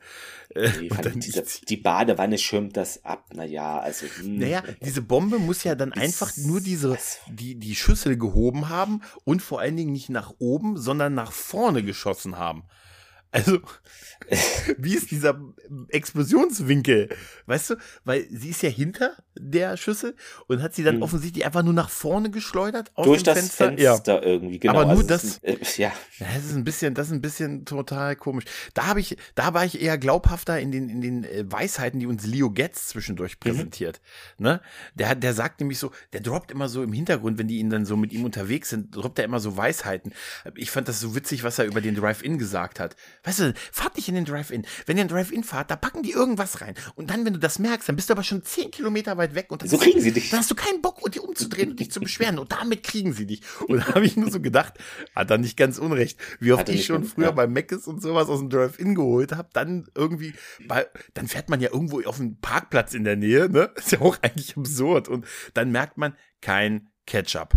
Äh, nee, diese, die Badewanne schirmt das ab. Naja, also. Mh. Hm. Naja, diese Bombe muss ja dann ist, einfach nur diese die die Schüssel gehoben haben und vor allen Dingen nicht nach oben, sondern nach vorne geschossen haben. Also, <laughs> wie ist dieser Explosionswinkel? Weißt du, weil sie ist ja hinter der Schüssel und hat sie dann hm. offensichtlich einfach nur nach vorne geschleudert aus durch dem das Fenster, Fenster ja. irgendwie. Genau. Aber nur also das, ist, äh, ja. Das ist ein bisschen, das ist ein bisschen total komisch. Da habe ich, da war ich eher glaubhafter in den in den äh, Weisheiten, die uns Leo Getz zwischendurch mhm. präsentiert. Mhm. Ne? Der der sagt nämlich so, der droppt immer so im Hintergrund, wenn die ihn dann so mit ihm unterwegs sind, droppt er immer so Weisheiten. Ich fand das so witzig, was er über den Drive-In gesagt hat. Weißt du, fahrt nicht in den Drive-In. Wenn ihr in den Drive-In fahrt, da packen die irgendwas rein. Und dann, wenn du das merkst, dann bist du aber schon zehn Kilometer weit weg. Und so kriegen sie dich. Dann hast du keinen Bock, dich umzudrehen und dich zu beschweren. Und damit kriegen sie dich. Und da habe ich nur so gedacht, hat er nicht ganz unrecht. Wie oft ich schon früher ja. bei Meckes und sowas aus dem Drive-In geholt habe, dann irgendwie, bei, dann fährt man ja irgendwo auf einen Parkplatz in der Nähe, ne? Ist ja auch eigentlich absurd. Und dann merkt man, kein Ketchup.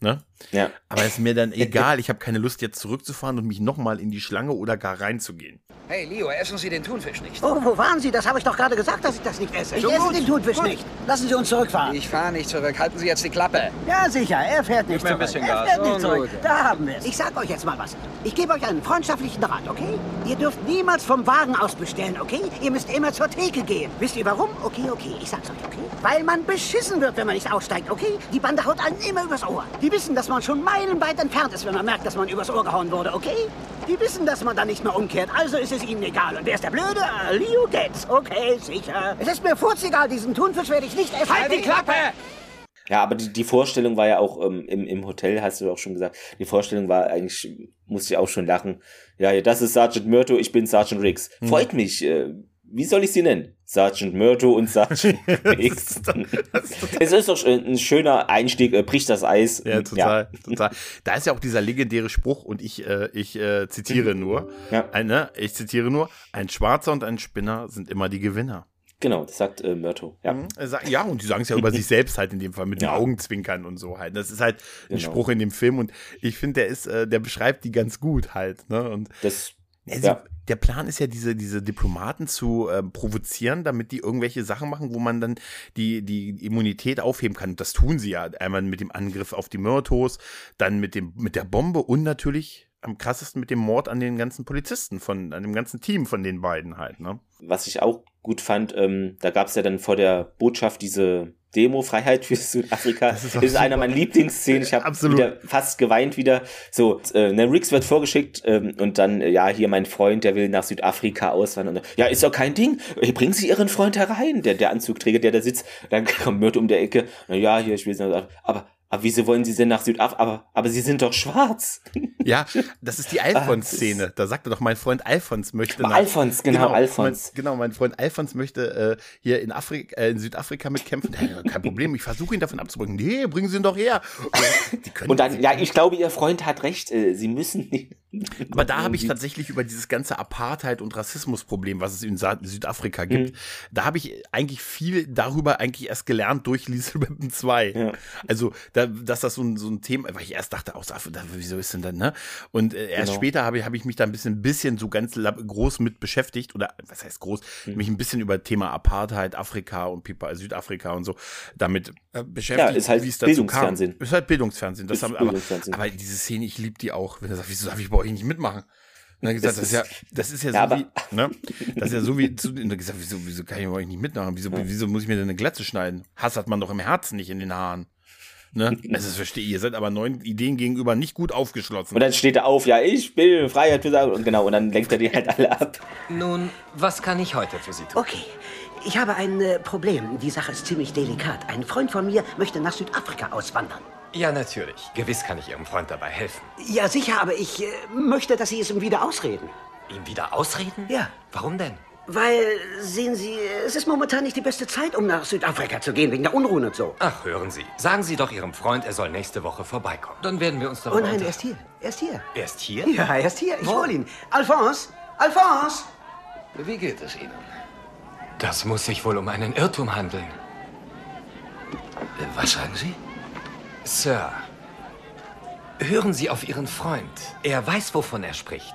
Ne? Ja. Aber es ist mir dann <laughs> egal, ich habe keine Lust jetzt zurückzufahren und mich nochmal in die Schlange oder gar reinzugehen. Hey Leo, essen Sie den Thunfisch nicht. Oh, wo waren Sie? Das habe ich doch gerade gesagt, dass ich das nicht esse. Ich So esse gut. den Thunfisch Gut. nicht. Lassen Sie uns zurückfahren. Ich fahre nicht zurück. Halten Sie jetzt die Klappe. Ja, sicher, er fährt nicht mir ein zurück. bisschen er Gas. fährt Oh, nicht zurück. gut. Da haben wir es. Ich sag euch jetzt mal was. Ich gebe euch einen freundschaftlichen Rat, okay? Ihr dürft niemals vom Wagen aus bestellen, okay? Ihr müsst immer zur Theke gehen. Wisst ihr warum? Okay, okay, ich sag's euch, okay? Weil man beschissen wird, wenn man nicht aussteigt, okay? Die Bande haut einen immer übers Ohr. Die wissen, dass man schon meilenweit entfernt ist, wenn man merkt, dass man übers Ohr gehauen wurde, okay? Die wissen, dass man dann nicht mehr umkehrt, also ist es ihnen egal. Und wer ist der Blöde? Äh, Leo Getz. Okay, sicher. Es ist mir furzegal, diesen Thunfisch werde ich nicht essen. Halt die Klappe! Ja, aber die, die Vorstellung war ja auch ähm, im, im Hotel, hast du auch schon gesagt, die Vorstellung war eigentlich, musste ich auch schon lachen. Ja, ja, das ist Sergeant Myrto, ich bin Sergeant Riggs. Freut mich. Äh, wie soll ich sie nennen? Sergeant Myrto und Sergeant <laughs> Riggs. <laughs> Es ist doch ein schöner Einstieg, äh, bricht das Eis. Ja, total, total. Da ist ja auch dieser legendäre Spruch und ich, äh, ich äh, zitiere <laughs> nur. Ja. Ein, ne, ich zitiere nur: Ein Schwarzer und ein Spinner sind immer die Gewinner. Genau, das sagt äh, Myrto. Ja. Er sagt- Ja, und die sagen es ja über sich selbst halt in dem Fall mit den Ja. Augenzwinkern und so halt. Das ist halt ein Genau. Spruch in dem Film und ich finde, der ist, äh, der beschreibt die ganz gut halt. Ne? Und Das, Ja, sie, ja. Der Plan ist ja, diese, diese Diplomaten zu ähm, provozieren, damit die irgendwelche Sachen machen, wo man dann die, die Immunität aufheben kann. Und das tun sie ja. Einmal mit dem Angriff auf die Myrtos, dann mit, dem, mit der Bombe und natürlich am krassesten mit dem Mord an den ganzen Polizisten, von, an dem ganzen Team von den beiden halt. Ne? was ich auch gut fand, ähm, da gab es ja dann vor der Botschaft diese Demo Freiheit für Südafrika. Das Das ist ist, einer meiner Lieblingsszenen. Ich habe wieder fast geweint wieder. So, äh, ne, Riggs wird vorgeschickt ähm, und dann, äh, ja, hier mein Freund, der will nach Südafrika auswandern. Und, ja, ist doch kein Ding. Äh, Bringen Sie Ihren Freund herein, der, der Anzugträger, der da sitzt. Dann <laughs> kommt Myrte um der Ecke. Na ja, hier, ich will aber, aber wieso wollen Sie denn nach Südafrika? Aber, aber Sie sind doch schwarz. <laughs> Ja, das ist die Alphons-Szene. Da sagte doch mein Freund Alphons möchte. Ah, Alphons, genau, Alphons. Mein, genau, mein Freund Alphons möchte äh, hier in, Afrika, äh, in Südafrika mitkämpfen. Ja, kein Problem, ich versuche ihn davon abzubringen. Nee, bringen Sie ihn doch her. <laughs> Und dann, ja, ich glaube, Ihr Freund hat recht. Äh, Sie müssen nicht. Aber da habe ich tatsächlich über dieses ganze Apartheid- und Rassismusproblem, was es in Sa Südafrika gibt, Mhm. da habe ich eigentlich viel darüber eigentlich erst gelernt durch Lethal Weapon 2. Ja. Also, da, dass das so ein, so ein Thema, weil ich erst dachte, aus Afrika, wieso ist denn dann, ne? Und äh, erst Genau. später habe ich, habe ich mich da ein bisschen, bisschen so ganz groß mit beschäftigt, oder was heißt groß, Mhm. mich ein bisschen über Thema Apartheid, Afrika und People, Südafrika und so damit äh, beschäftigt, Ja, ist halt wie es dazu kam. Bildungsfernsehen. Ist halt Bildungsfernsehen. Das Ist haben, aber, Bildungsfernsehen. aber diese Szene, ich liebe die auch. Wenn er sagt, wieso darf ich bei euch nicht mitmachen? Und dann gesagt, Das das, ist ja, das ist ja, Ja, so wie, ne? Das ist ja so wie, zu, und dann gesagt, wieso, wieso kann ich bei euch nicht mitmachen? Wieso, wieso muss ich mir denn eine Glatze schneiden? Hass hat man doch im Herzen, nicht in den Haaren. Ne? Also, das verstehe ich. Ihr seid aber neuen Ideen gegenüber nicht gut aufgeschlossen. Und dann steht er auf, ja, ich will Freiheit für Sa- und genau, und dann lenkt er die halt alle ab. Nun, was kann ich heute für Sie tun? Okay, ich habe ein äh, Problem. Die Sache ist ziemlich delikat. Ein Freund von mir möchte nach Südafrika auswandern. Ja, natürlich. Gewiss kann ich Ihrem Freund dabei helfen. Ja, sicher, aber ich äh, möchte, dass Sie es ihm wieder ausreden. Ihm wieder ausreden? Ja. Warum denn? Weil, sehen Sie, es ist momentan nicht die beste Zeit, um nach Südafrika zu gehen, wegen der Unruhen und so. Ach, hören Sie. Sagen Sie doch Ihrem Freund, er soll nächste Woche vorbeikommen. Dann werden wir uns Oh darüber nein, er ist hier. Er ist hier. Er ist hier? Ja, er ist hier. Ich Wo? hol ihn. Alphonse! Alphonse! Wie geht es Ihnen? Das muss sich wohl um einen Irrtum handeln. Äh, Was sagen Sie? Sir, hören Sie auf Ihren Freund. Er weiß, wovon er spricht.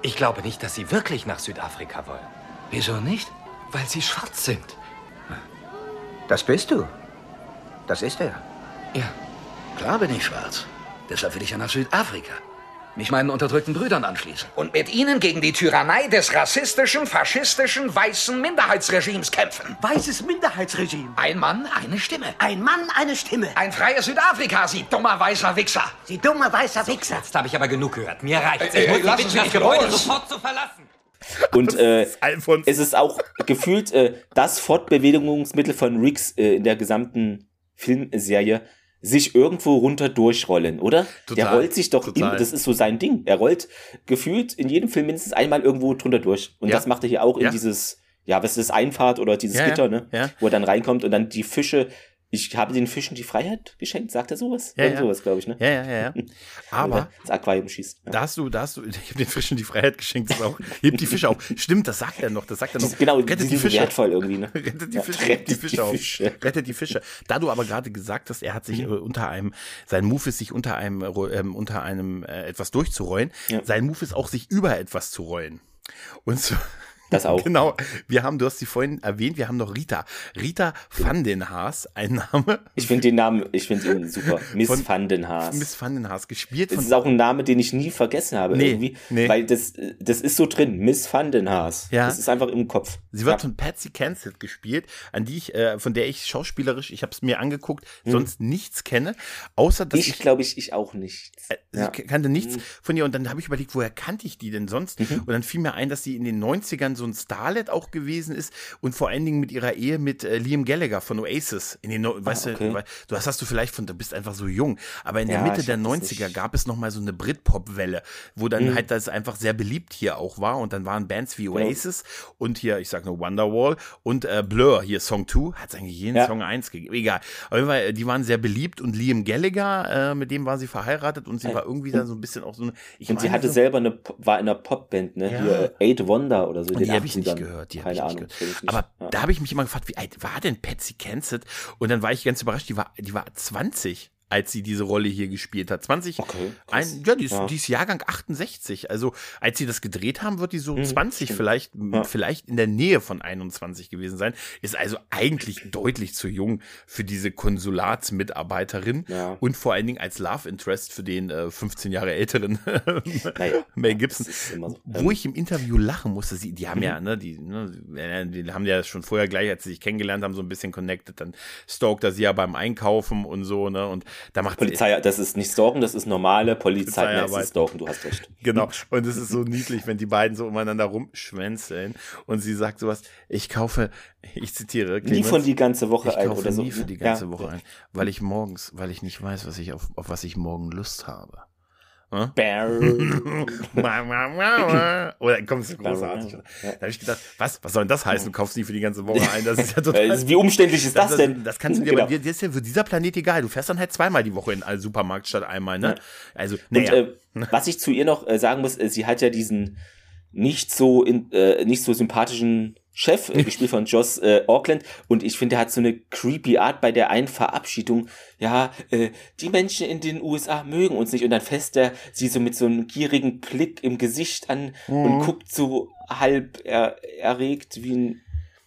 Ich glaube nicht, dass Sie wirklich nach Südafrika wollen. Wieso nicht? Weil Sie schwarz sind. Das bist du. Das ist er. Ja. Klar bin ich schwarz. Deshalb will ich ja nach Südafrika. Mich meinen unterdrückten Brüdern anschließen. und mit ihnen gegen die Tyrannei des rassistischen, faschistischen, weißen Minderheitsregimes kämpfen. Weißes Minderheitsregime. Ein Mann, eine Stimme. Ein Mann, eine Stimme. Ein freies Südafrika, Sie dummer weißer Wichser. Sie dummer weißer Wichser. Jetzt habe ich aber genug gehört. Mir reicht's. Äh, Ich muss äh, das mich Gebäude sofort zu verlassen. Und äh, es ist auch gefühlt äh, das Fortbewegungsmittel von Riggs äh, in der gesamten Filmserie, sich irgendwo runter durchrollen, oder? Total, Der rollt sich doch total. immer, das ist so sein Ding. Er rollt gefühlt in jedem Film mindestens einmal irgendwo drunter durch. Und Ja. das macht er hier auch in Ja. dieses, ja, was ist das, Einfahrt oder dieses Ja, ja, Gitter, ne? ja. Wo er dann reinkommt und dann die Fische ich habe den Fischen die Freiheit geschenkt, sagt er sowas? Ja, ja. sowas, glaube ich, ne? Ja, ja, ja, ja. <laughs> Aber das Aquarium schießt. Ja. da hast du, da hast du, <laughs> ich habe den Fischen die Freiheit geschenkt, das auch, hebt die Fische auf. Stimmt, das sagt er noch, das sagt er noch. Die- genau, die rettet sind so wertvoll irgendwie, ne? <laughs> Rettet die Ja, Fische, rettet die die Fische auf. Fische. Rettet die Fische. Da du aber gerade gesagt hast, er hat sich Mhm. äh, unter einem, sein Move ist sich unter einem, äh, ähm, unter einem äh, etwas durchzurollen. Ja. Sein Move ist auch sich über etwas zu rollen. Und so, Das auch. Genau. Wir haben, du hast sie vorhin erwähnt, wir haben noch Rita. Rita van den Haas, ein Name. Ich finde den Namen, ich finde ihn super. Miss Von- van den Haas. Miss van den Haas, gespielt Das ist auch ein Name, den ich nie vergessen habe Nee, irgendwie. nee. Weil das, das ist so drin. Miss van den Haas. Ja. Das ist einfach im Kopf. Sie wird Ja. von Patsy Kensit gespielt, an die ich, äh, von der ich schauspielerisch, ich habe es mir angeguckt, sonst nichts kenne, außer dass Hm. Ich glaube ich, ich auch nicht. Äh, Ja. Hm. Ich kannte nichts von ihr und dann habe ich überlegt, woher kannte ich die denn sonst? Mhm. Und dann fiel mir ein, dass sie in den 90ern so ein Starlet auch gewesen ist und vor allen Dingen mit ihrer Ehe mit äh, Liam Gallagher von Oasis. In den, no weißt Ah, okay. du, du hast, hast du vielleicht von, du bist einfach so jung, aber in der Ja, Mitte der hab das 90er nicht. gab es nochmal so eine Britpop-Welle, wo dann Mhm. halt das einfach sehr beliebt hier auch war und dann waren Bands wie Genau. Oasis und hier, ich sag nur Wonderwall und äh, Blur, hier Song 2, hat es eigentlich jeden Ja. Song 1 gegeben, egal. Auf jeden Fall, äh, die waren sehr beliebt und Liam Gallagher, äh, mit dem war sie verheiratet und sie war irgendwie dann so ein bisschen auch so eine, ich Und sie hatte so, selber eine, war in einer Popband, ne? Ja. Hier Eight Wonder oder so. Und die habe ich nicht 80ern. gehört. Die hab Keine ich nicht Ahnung. gehört. nicht. Aber ja. da habe ich mich immer gefragt, wie alt war denn Patsy Kensit? Und dann war ich ganz überrascht, die war, die war 20, als sie diese Rolle hier gespielt hat. 20. Okay. Ein, ja, die ist, Ja. die ist Jahrgang 68. Also, als sie das gedreht haben, wird die so 20 stimmt. vielleicht, Ja. vielleicht in der Nähe von 21 gewesen sein. Ist also eigentlich deutlich zu jung für diese Konsulatsmitarbeiterin Ja. und vor allen Dingen als Love Interest für den äh, 15 Jahre älteren <laughs> Naja, <laughs> Mel Gibson. so. Wo Ähm, ich im Interview lachen musste, sie, die haben ja, ne, die, ne, die haben ja schon vorher gleich, als sie sich kennengelernt haben, so ein bisschen connected, dann stalkt er sie ja beim Einkaufen und so, ne, und da macht Polizei, das ist nicht Stalken, das ist normale Polizei. Polizeiarbeit. ist Stalken, du hast recht. Genau. Und es ist so niedlich, wenn die beiden so umeinander rumschwänzeln und sie sagt sowas, ich kaufe, ich zitiere, Nie Clemens, von die ganze Woche ich ein kaufe oder so. nie für die Ja. ganze Woche ein, weil ich morgens, weil ich nicht weiß, was ich auf, auf was ich morgen Lust habe. <laughs> Oder komm, ist großartig. Da habe ich gedacht, was, was soll denn das heißen? Du kaufst nie für die ganze Woche <laughs> ein. Das ist ja total. Wie umständlich ist das, das, denn? das kannst du dir, Genau. aber dir, ist ja für dieser Planet egal. Du fährst dann halt zweimal die Woche in einen Supermarkt statt einmal, ne? Also, Und naja. äh, was ich zu ihr noch äh, sagen muss, äh, sie hat ja diesen nicht so in, äh, nicht so sympathischen Chef, äh, gespielt von Joss äh, Auckland. Und ich finde, er hat so eine creepy Art bei der einen Verabschiedung. Ja, äh, die Menschen in den USA mögen uns nicht. Und dann fässt er sie so mit so einem gierigen Blick im Gesicht an und guckt so halb er, erregt wie ein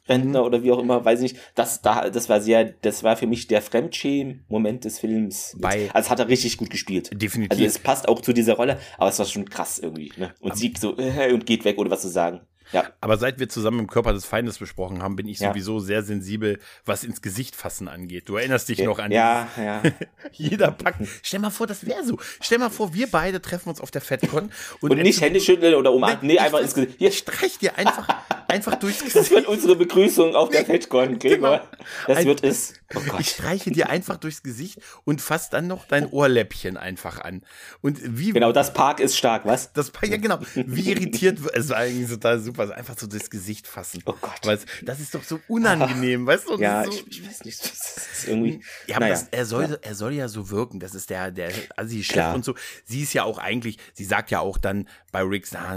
Rentner oder wie auch immer, weiß ich nicht. Das, da, das war sehr, das war für mich der Fremdschämen-Moment des Films. Bei- also hat er richtig gut gespielt. Definitiv. Also es passt auch zu dieser Rolle, aber es war schon krass irgendwie. Ne? Und sie so äh, und geht weg, ohne was zu sagen. Ja, Aber seit wir zusammen im Körper des Feindes besprochen haben, bin ich Ja. sowieso sehr sensibel, was ins Gesicht fassen angeht. Du erinnerst dich noch an ja, ja. <laughs> jeder packt. Stell mal vor, das wäre so. Stell mal vor, wir beide treffen uns auf der FedCon <laughs> und, Und nicht Hände schütteln oder umarmen. Nee, ich einfach ins Gesicht. Hier, Ich streich dir einfach, einfach durchs <laughs> das Gesicht. wird unsere Begrüßung auf der FedCon, Gregor. Das Ein- wird es. Oh Ich streiche dir einfach durchs Gesicht und fass dann noch dein Ohrläppchen einfach an. Und wie Genau, das Park ist stark, was? Das ja genau. Wie irritiert wird- es war eigentlich total super, also einfach so das Gesicht fassen. Oh Gott. Weil es- das ist doch so unangenehm, <laughs> weißt du? Ja, ist ich, so, ich weiß nicht. Das ist <laughs> irgendwie. ja, naja. das, er, soll, er soll ja so wirken. Das ist der, der Assi-Chef und so. Sie ist ja auch eigentlich, sie sagt ja auch dann bei Riggs, na,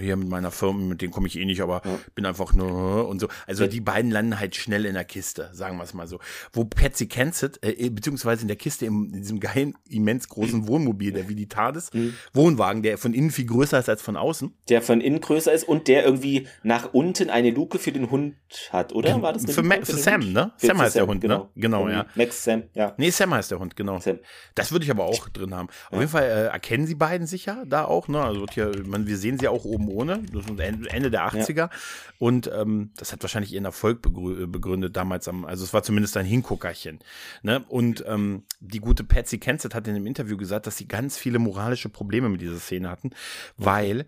hier mit meiner Firma, mit denen komme ich eh nicht, aber bin einfach nur und so. Also die beiden landen halt schnell in der Kiste, sagen wir es mal so. Wo Patsy Kensit, äh, beziehungsweise in der Kiste im, in diesem geilen, immens großen <clears throat> Wohnmobil, der wie die TARDIS, Wohnwagen, der von innen viel größer ist als von außen. der von innen größer ist und der irgendwie nach unten eine Luke für den Hund hat, oder? War das eine Für Ma- für den Sam, Hund? ne? Für, Sam für heißt der Hund, ne? Genau, Irgendwie ja. Max Sam, ja. Nee, Sam heißt der Hund, genau. Sam. Das würde ich aber auch drin haben. Auf jeden Fall äh, erkennen sie beiden sich ja da auch, ne? Also hier, man, wir sehen sie auch oben ohne. Das ist Ende der 80er. Und ähm, das hat wahrscheinlich ihren Erfolg äh, begründet damals am, also es war zumindest ein Hinguckerchen. Ne? Und ähm, die gute Patsy Kensit hat in einem Interview gesagt, dass sie ganz viele moralische Probleme mit dieser Szene hatten, weil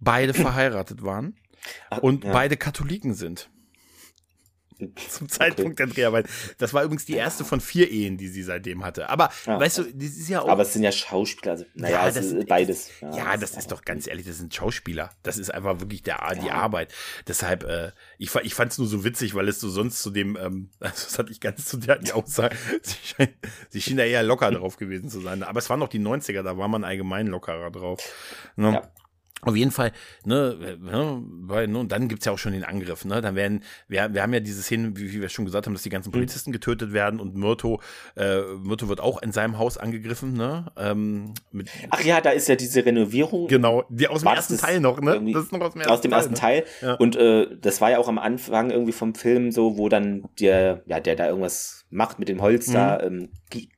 beide verheiratet waren und ja. beide Katholiken sind. <laughs> Zum Zeitpunkt okay. der Dreharbeit. Das war übrigens die erste von vier Ehen, die sie seitdem hatte. Aber ja. weißt du, das ist ja auch. Aber es sind ja Schauspieler, also naja, ja, das ist beides. Ja, ja das, das ist doch ganz ehrlich, das sind Schauspieler. Das ist einfach wirklich der, die Arbeit. Deshalb, äh, ich, ich fand es nur so witzig, weil es so sonst zu dem, ähm, also <laughs> das hatte ich ganz zu der die Aussage, <laughs> sie, scheint, sie schien da eher locker drauf gewesen zu sein. Aber es waren noch die 90er, da war man allgemein lockerer drauf. Ne? Ja. Auf jeden Fall, ne, ne, weil, ne, und dann gibt's ja auch schon den Angriff, ne? Dann werden, wir, wir haben ja diese Szene, wie, wie wir schon gesagt haben, dass die ganzen mhm. Polizisten getötet werden und Myrto, äh, Myrto wird auch in seinem Haus angegriffen, ne? Ähm, mit, Ach ja, da ist ja diese Renovierung. Genau, die aus dem ersten Teil noch, ne? Das ist noch aus dem ersten, aus dem ersten Teil. Teil. Ja. Und äh, das war ja auch am Anfang irgendwie vom Film so, wo dann der, ja, der da irgendwas macht mit dem Holz mhm. da, ähm,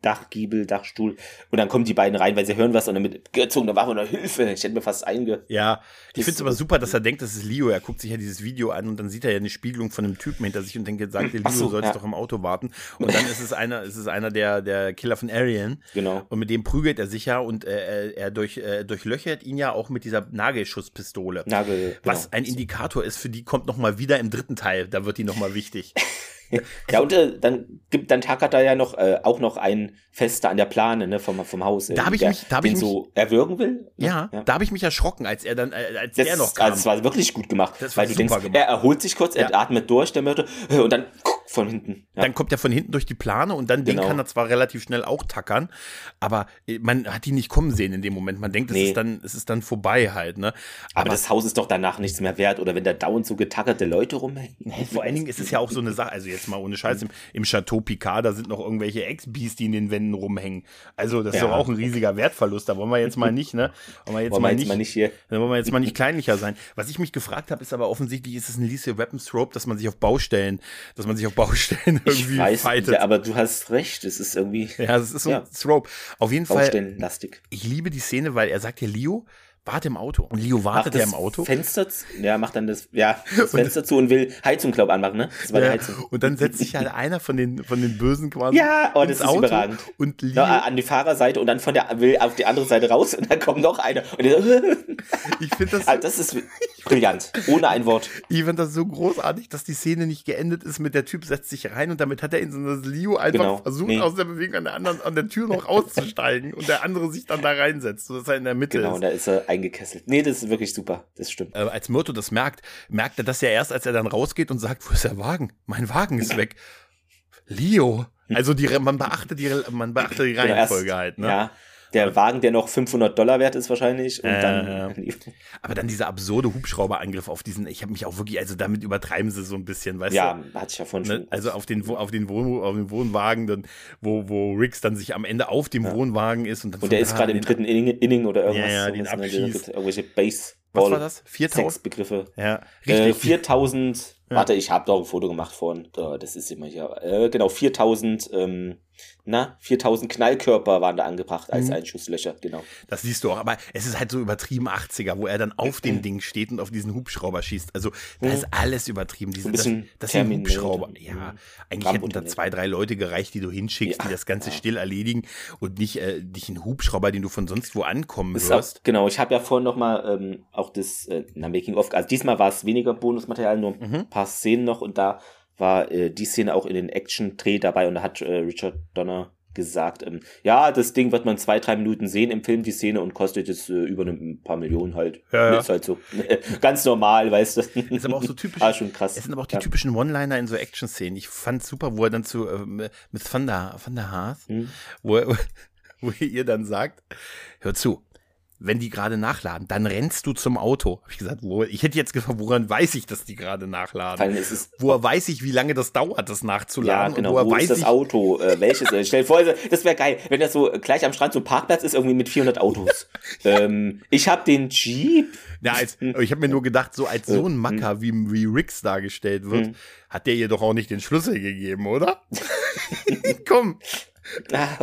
Dachgiebel, Dachstuhl. Und dann kommen die beiden rein, weil sie hören was und dann mit gezogener Waffe oder Hilfe. Ich hätte mir fast einge. Ja, ich finde es aber super, dass er denkt, das ist Leo. Er guckt sich ja dieses Video an und dann sieht er ja eine Spiegelung von einem Typen hinter sich und denkt, jetzt sagt der Leo, so, sollst ja. doch im Auto warten. Und dann ist es einer, ist es einer der, der Killer von Arian. Genau. Und mit dem prügelt er sich ja und äh, er durch, äh, durchlöchert ihn ja auch mit dieser Nagelschusspistole. Nagel. Genau. Was ein Indikator ist, für die kommt nochmal wieder im dritten Teil. Da wird die nochmal wichtig. <laughs> ja, und äh, dann gibt dann tackert da ja noch äh, auch noch ein Fester an der Plane ne, vom, vom Haus. Äh, da habe ich mich, da hab ich mich, so erwürgen will. Ne? Ja, ja. da habe ich mich erschrocken, als er dann, äh, als das, er noch kam. Also, das war wirklich gut gemacht, das weil du denkst, gemacht. er erholt sich kurz, er atmet durch, der Mörder, und dann von hinten. Ja. Dann kommt er von hinten durch die Plane und dann genau. den kann er zwar relativ schnell auch tackern, aber äh, man hat ihn nicht kommen sehen in dem Moment. Man denkt, es nee. ist dann, es ist dann vorbei halt, ne? Aber, aber, das Haus ist doch danach nichts mehr wert oder wenn da dauernd so getackerte Leute rumhängen. <laughs> Vor allen Dingen ist es ja auch so eine Sache, also jetzt mal ohne Scheiß, im, im Chateau Picard, da sind noch irgendwelche Ex-Bees, die in den Wänden rumhängen. Also das ja. ist doch auch ein riesiger Wertverlust. Da wollen wir jetzt mal nicht, ne? Wollen wir <laughs> jetzt, wollen mal, jetzt nicht, mal nicht hier. <laughs> Wollen wir jetzt mal nicht kleinlicher sein. Was ich mich gefragt habe, ist aber offensichtlich ist es ein Lethal Weapons Trope, dass man sich auf Baustellen, dass man sich auf Baustellen irgendwie ich weiß, fightet. Ja, aber du hast recht, es ist irgendwie. Ja, es ist so ja. ein Trope. Auf jeden Fall. Ich liebe die Szene, weil er sagt ja Leo, warte im Auto. Und Leo wartet ja im Auto. Fenster, ja, macht dann das, ja, <laughs> das Fenster zu und will Heizung, glaub anmachen, ne? Das war ja, die Heizung. Und dann setzt sich halt einer von den, von den Bösen quasi. Ja, oh, das ist Auto überragend. Und Leo, ja, an die Fahrerseite und dann von der, will auf die andere Seite raus und dann kommt noch einer. Und der, <laughs> ich finde das, also das ist brillant. Ohne ein Wort. Ich finde das so großartig, dass die Szene nicht geendet ist mit der Typ setzt sich rein und damit hat er in so das Leo einfach genau. versucht, nee. aus der Bewegung an der anderen, an der Tür noch <laughs> auszusteigen und der andere sich dann da reinsetzt, sodass er in der Mitte genau, ist. Genau, da ist er eingekesselt. Nee, das ist wirklich super. Das stimmt. Äh, als Myrto das merkt, merkt er das ja erst, als er dann rausgeht und sagt, wo ist der Wagen? Mein Wagen ist weg. Leo. Also die, man beachtet die, man beachtet die genau, Reihenfolge halt, ne? Ja. Der Wagen, der noch 500 Dollar wert ist wahrscheinlich. Und äh, dann, aber dann dieser absurde Hubschrauberangriff auf diesen, ich habe mich auch wirklich, also damit übertreiben sie so ein bisschen, weißt ja, du? Ja, hatte ich ja von ne? schon. Also auf den, auf den, Wohn, auf den Wohnwagen, dann, wo, wo Riggs dann sich am Ende auf dem ja. Wohnwagen ist. Und, dann und der ist gerade im dritten Inning, Inning oder irgendwas. Ja, ja den abschießt. Irgendwelche Base. Was war das? 4000 Begriffe. Ja, richtig. Äh, 4000. Ja. Warte, ich habe doch ein Foto gemacht von. Das ist immer hier. Äh, genau, 4000 ähm, na, 4000 Knallkörper waren da angebracht als mhm. Einschusslöcher, genau. Das siehst du auch, aber es ist halt so übertrieben 80er, wo er dann auf <clears throat> dem Ding steht und auf diesen Hubschrauber schießt. Also, da mhm. ist alles übertrieben. Diese, das, das sind Hubschrauber. Ja, eigentlich hätten da zwei, drei Leute gereicht, die du hinschickst, ja, die das Ganze ja. still erledigen und nicht, äh, nicht einen Hubschrauber, den du von sonst wo ankommen wirst. Auch, genau, ich habe ja vorhin nochmal ähm, auch das äh, na, Making of, also diesmal war es weniger Bonusmaterial, nur ein mhm. paar Szenen noch und da war äh, die Szene auch in den Action-Dreh dabei und da hat äh, Richard Donner gesagt, ähm, ja, das Ding wird man zwei, drei Minuten sehen im Film, die Szene, und kostet jetzt äh, über ein paar Millionen halt. Ja, ja. Ist halt so <laughs> ganz normal, weißt du. Ist aber auch so typisch. ah, schon krass. Es sind aber auch die ja. typischen One-Liner in so Action-Szenen. Ich fand super, wo er dann zu, äh, mit Van der, Van der Haas, hm. wo, er, <laughs> wo ihr dann sagt, hör zu, wenn die gerade nachladen, dann rennst du zum Auto. Hab ich gesagt, wo, ich hätte jetzt gefragt, woran weiß ich, dass die gerade nachladen? woher weiß ich, wie lange das dauert, das nachzuladen? Ja, genau. wo weiß ist das Auto? Äh, welches? Äh, stell dir vor, das wäre geil, wenn das so gleich am Strand so ein Parkplatz ist, irgendwie mit 400 Autos. <laughs> ähm, ich habe den Jeep. Ja, als, ich habe mir nur gedacht, so als so ein hm. Macker, wie, wie Rix dargestellt wird, hm. hat der ihr doch auch nicht den Schlüssel gegeben, oder? <laughs> <laughs> Komm. <laughs> Ah,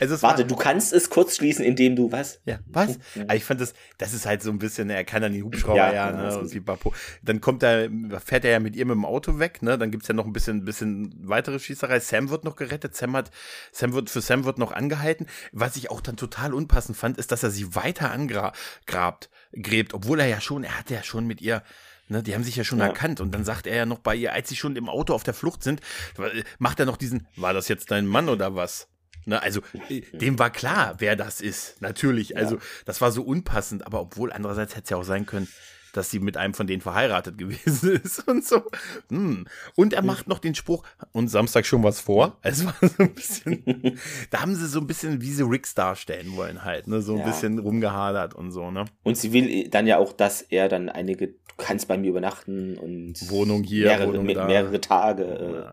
also Warte, du kannst es kurz schließen, indem du was? Ja, was? Aber ich fand das, das ist halt so ein bisschen, er kann dann die Hubschrauber ja, ja ne, und die Bapo. Dann kommt er, fährt er ja mit ihr mit dem Auto weg, ne? Dann gibt's ja noch ein bisschen, bisschen weitere Schießerei. Sam wird noch gerettet, Sam hat, Sam wird, für Sam wird noch angehalten. Was ich auch dann total unpassend fand, ist, dass er sie weiter angrabt, gräbt, obwohl er ja schon, er hatte ja schon mit ihr Ne, die haben sich ja schon Ja. erkannt und dann sagt er ja noch bei ihr, als sie schon im Auto auf der Flucht sind, macht er noch diesen, war das jetzt dein Mann oder was? Ne, also äh, dem war klar, wer das ist, natürlich. Also das war so unpassend, aber obwohl andererseits hätte es ja auch sein können, dass sie mit einem von denen verheiratet <laughs> gewesen ist und so. Hm. Und er macht noch den Spruch, und Samstag schon was vor. Es war so ein bisschen, <laughs> da haben sie so ein bisschen, wie sie Ricks darstellen wollen halt, ne, so ein Ja. bisschen rumgehadert und so, ne. Und sie will dann ja auch, dass er dann einige, du kannst bei mir übernachten und Wohnung hier, mehrere, Wohnung me- da. mehrere Tage.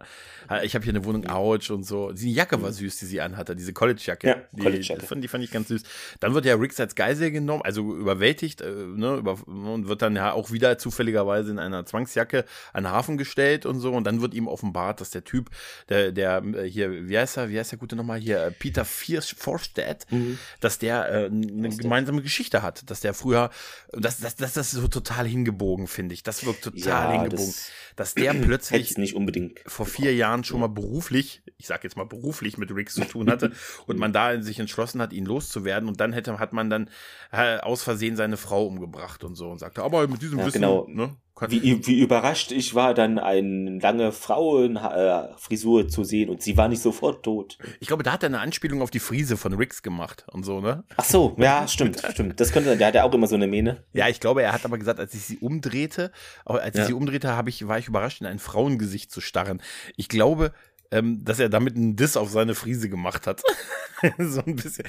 Äh, Ich habe hier eine Wohnung, ouch und so. Die Jacke war süß, die sie anhatte, diese College-Jacke. Ja, die, College-Jacke. fand, die fand ich ganz süß. Dann wird ja Riggs als Geisel genommen, also überwältigt, äh, ne, über, und wird dann ja auch wieder zufälligerweise in einer Zwangsjacke an den Hafen gestellt und so. Und dann wird ihm offenbart, dass der Typ, der, der äh, hier, wie heißt er, wie heißt der gute nochmal hier, äh, Peter Forstead, Mhm. dass der äh, eine gemeinsame Geschichte hat, dass der früher, das, das, das, das ist so total hingebogen, finde ich. Das wirkt total Ja, hingebogen. das dass der <clears throat> plötzlich nicht unbedingt. vor vier Jahren schon mal beruflich, ich sag jetzt mal beruflich mit Riggs zu tun hatte <laughs> und man da sich entschlossen hat, ihn loszuwerden und dann hätte, hat man dann äh, aus Versehen seine Frau umgebracht und so und sagte, aber mit diesem Ja, Wissen, genau. ne, Wie, wie überrascht ich war, dann eine lange Frauenfrisur zu sehen und sie war nicht sofort tot. ich glaube, da hat er eine Anspielung auf die Frise von Riggs gemacht und so, ne? Ach so, ja, stimmt, <laughs> stimmt. Das könnte, der hat ja auch immer so eine Mähne. Ja, ich glaube, er hat aber gesagt, als ich sie umdrehte, als ich Ja. sie umdrehte, habe ich, war ich überrascht, in ein Frauengesicht zu starren. Ich glaube, ähm, dass er damit einen Diss auf seine Frise gemacht hat. <laughs> so ein bisschen.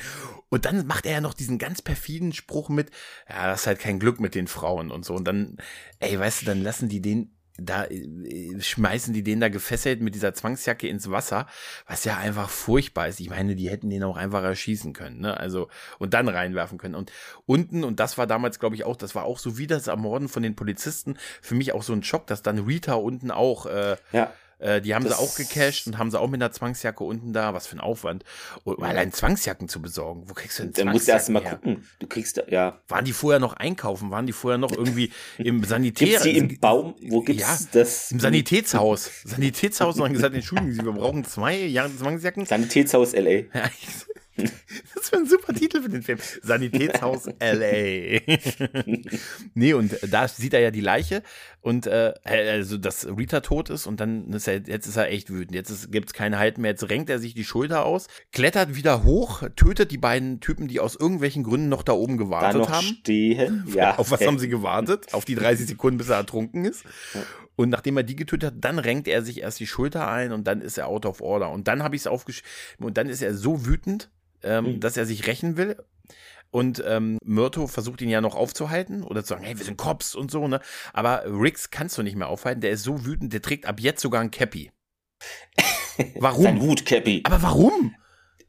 Und dann macht er ja noch diesen ganz perfiden Spruch mit, ja, das ist halt kein Glück mit den Frauen und so. Und dann, ey, weißt du, dann lassen die den da äh, schmeißen die den da gefesselt mit dieser Zwangsjacke ins Wasser, was ja einfach furchtbar ist. Ich meine, die hätten den auch einfach erschießen können, ne? Also und dann reinwerfen können. Und unten und das war damals, glaube ich, auch, das war auch so wie das Ermorden von den Polizisten für mich auch so ein Schock, dass dann Rita unten auch äh, Ja. Äh, die haben Das- sie auch gecasht und haben sie auch mit einer Zwangsjacke unten da. Was für ein Aufwand. Und allein Zwangsjacken zu besorgen. Wo kriegst du denn Dann musst du erst mal Zwangsjacken her? gucken. Du kriegst, da- ja. Waren die vorher noch einkaufen? Waren die vorher noch irgendwie im Sanitär? Gibt's die im Baum? Wo gibt's Ja, das? Im Sanitätshaus. Sanitätshaus und haben gesagt, entschuldigen Sie, wir brauchen zwei Jahre Zwangsjacken. Sanitätshaus LA. <laughs> Das wäre ein super Titel für den Film. Sanitätshaus <laughs> LA. <laughs> nee, und da sieht er ja die Leiche und äh, also, dass Rita tot ist und dann ist er, jetzt ist er echt wütend. Jetzt gibt es keine Halt mehr. Jetzt renkt er sich die Schulter aus, klettert wieder hoch, tötet die beiden Typen, die aus irgendwelchen Gründen noch da oben Da gewartet noch haben. stehen. Ja. Auf was haben sie gewartet? Auf die 30 Sekunden, bis er ertrunken ist. Und nachdem er die getötet hat, dann renkt er sich erst die Schulter ein und dann ist er out of order. Und dann habe ich es aufgeschrieben. Und dann ist er so wütend, ähm, Mhm. dass er sich rächen will. Und ähm, Myrto versucht ihn ja noch aufzuhalten oder zu sagen, hey, wir sind Cops und so, ne? Aber Riggs kannst du nicht mehr aufhalten. Der ist so wütend, der trägt ab jetzt sogar ein Cappy. <laughs> Warum? Sein Wut-Cappy. Aber warum?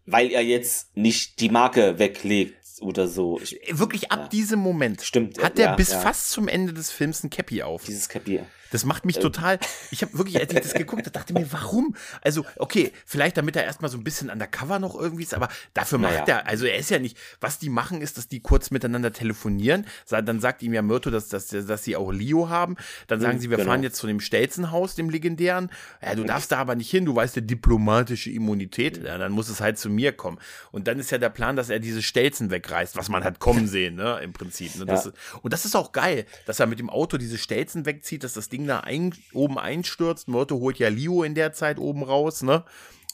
Weil er jetzt nicht die Marke weglegt oder so. Ich, Wirklich ab Ja. diesem Moment Stimmt, hat er ja, bis ja. fast zum Ende des Films ein Cappy auf. dieses Cappy. Das macht mich total. Ich habe wirklich, als ich das geguckt habe, dachte mir, warum? Also, okay, vielleicht damit er erstmal so ein bisschen undercover noch irgendwie ist, aber dafür macht Naja. er, also er ist ja nicht, was die machen, ist, dass die kurz miteinander telefonieren. Dann sagt ihm ja Myrto, dass, dass, dass sie auch Leo haben. Dann sagen Mhm, sie, wir genau. fahren jetzt zu dem Stelzenhaus, dem legendären. Ja, du darfst da aber nicht hin, du weißt, der diplomatische Immunität. Ja, dann muss es halt zu mir kommen. Und dann ist ja der Plan, dass er diese Stelzen wegreißt, was man hat kommen <laughs> sehen, ne, im Prinzip. Ne? Das Ja. ist, und das ist auch geil, dass er mit dem Auto diese Stelzen wegzieht, dass das Ding da ein, oben einstürzt. Myrto holt ja Leo in der Zeit oben raus, ne?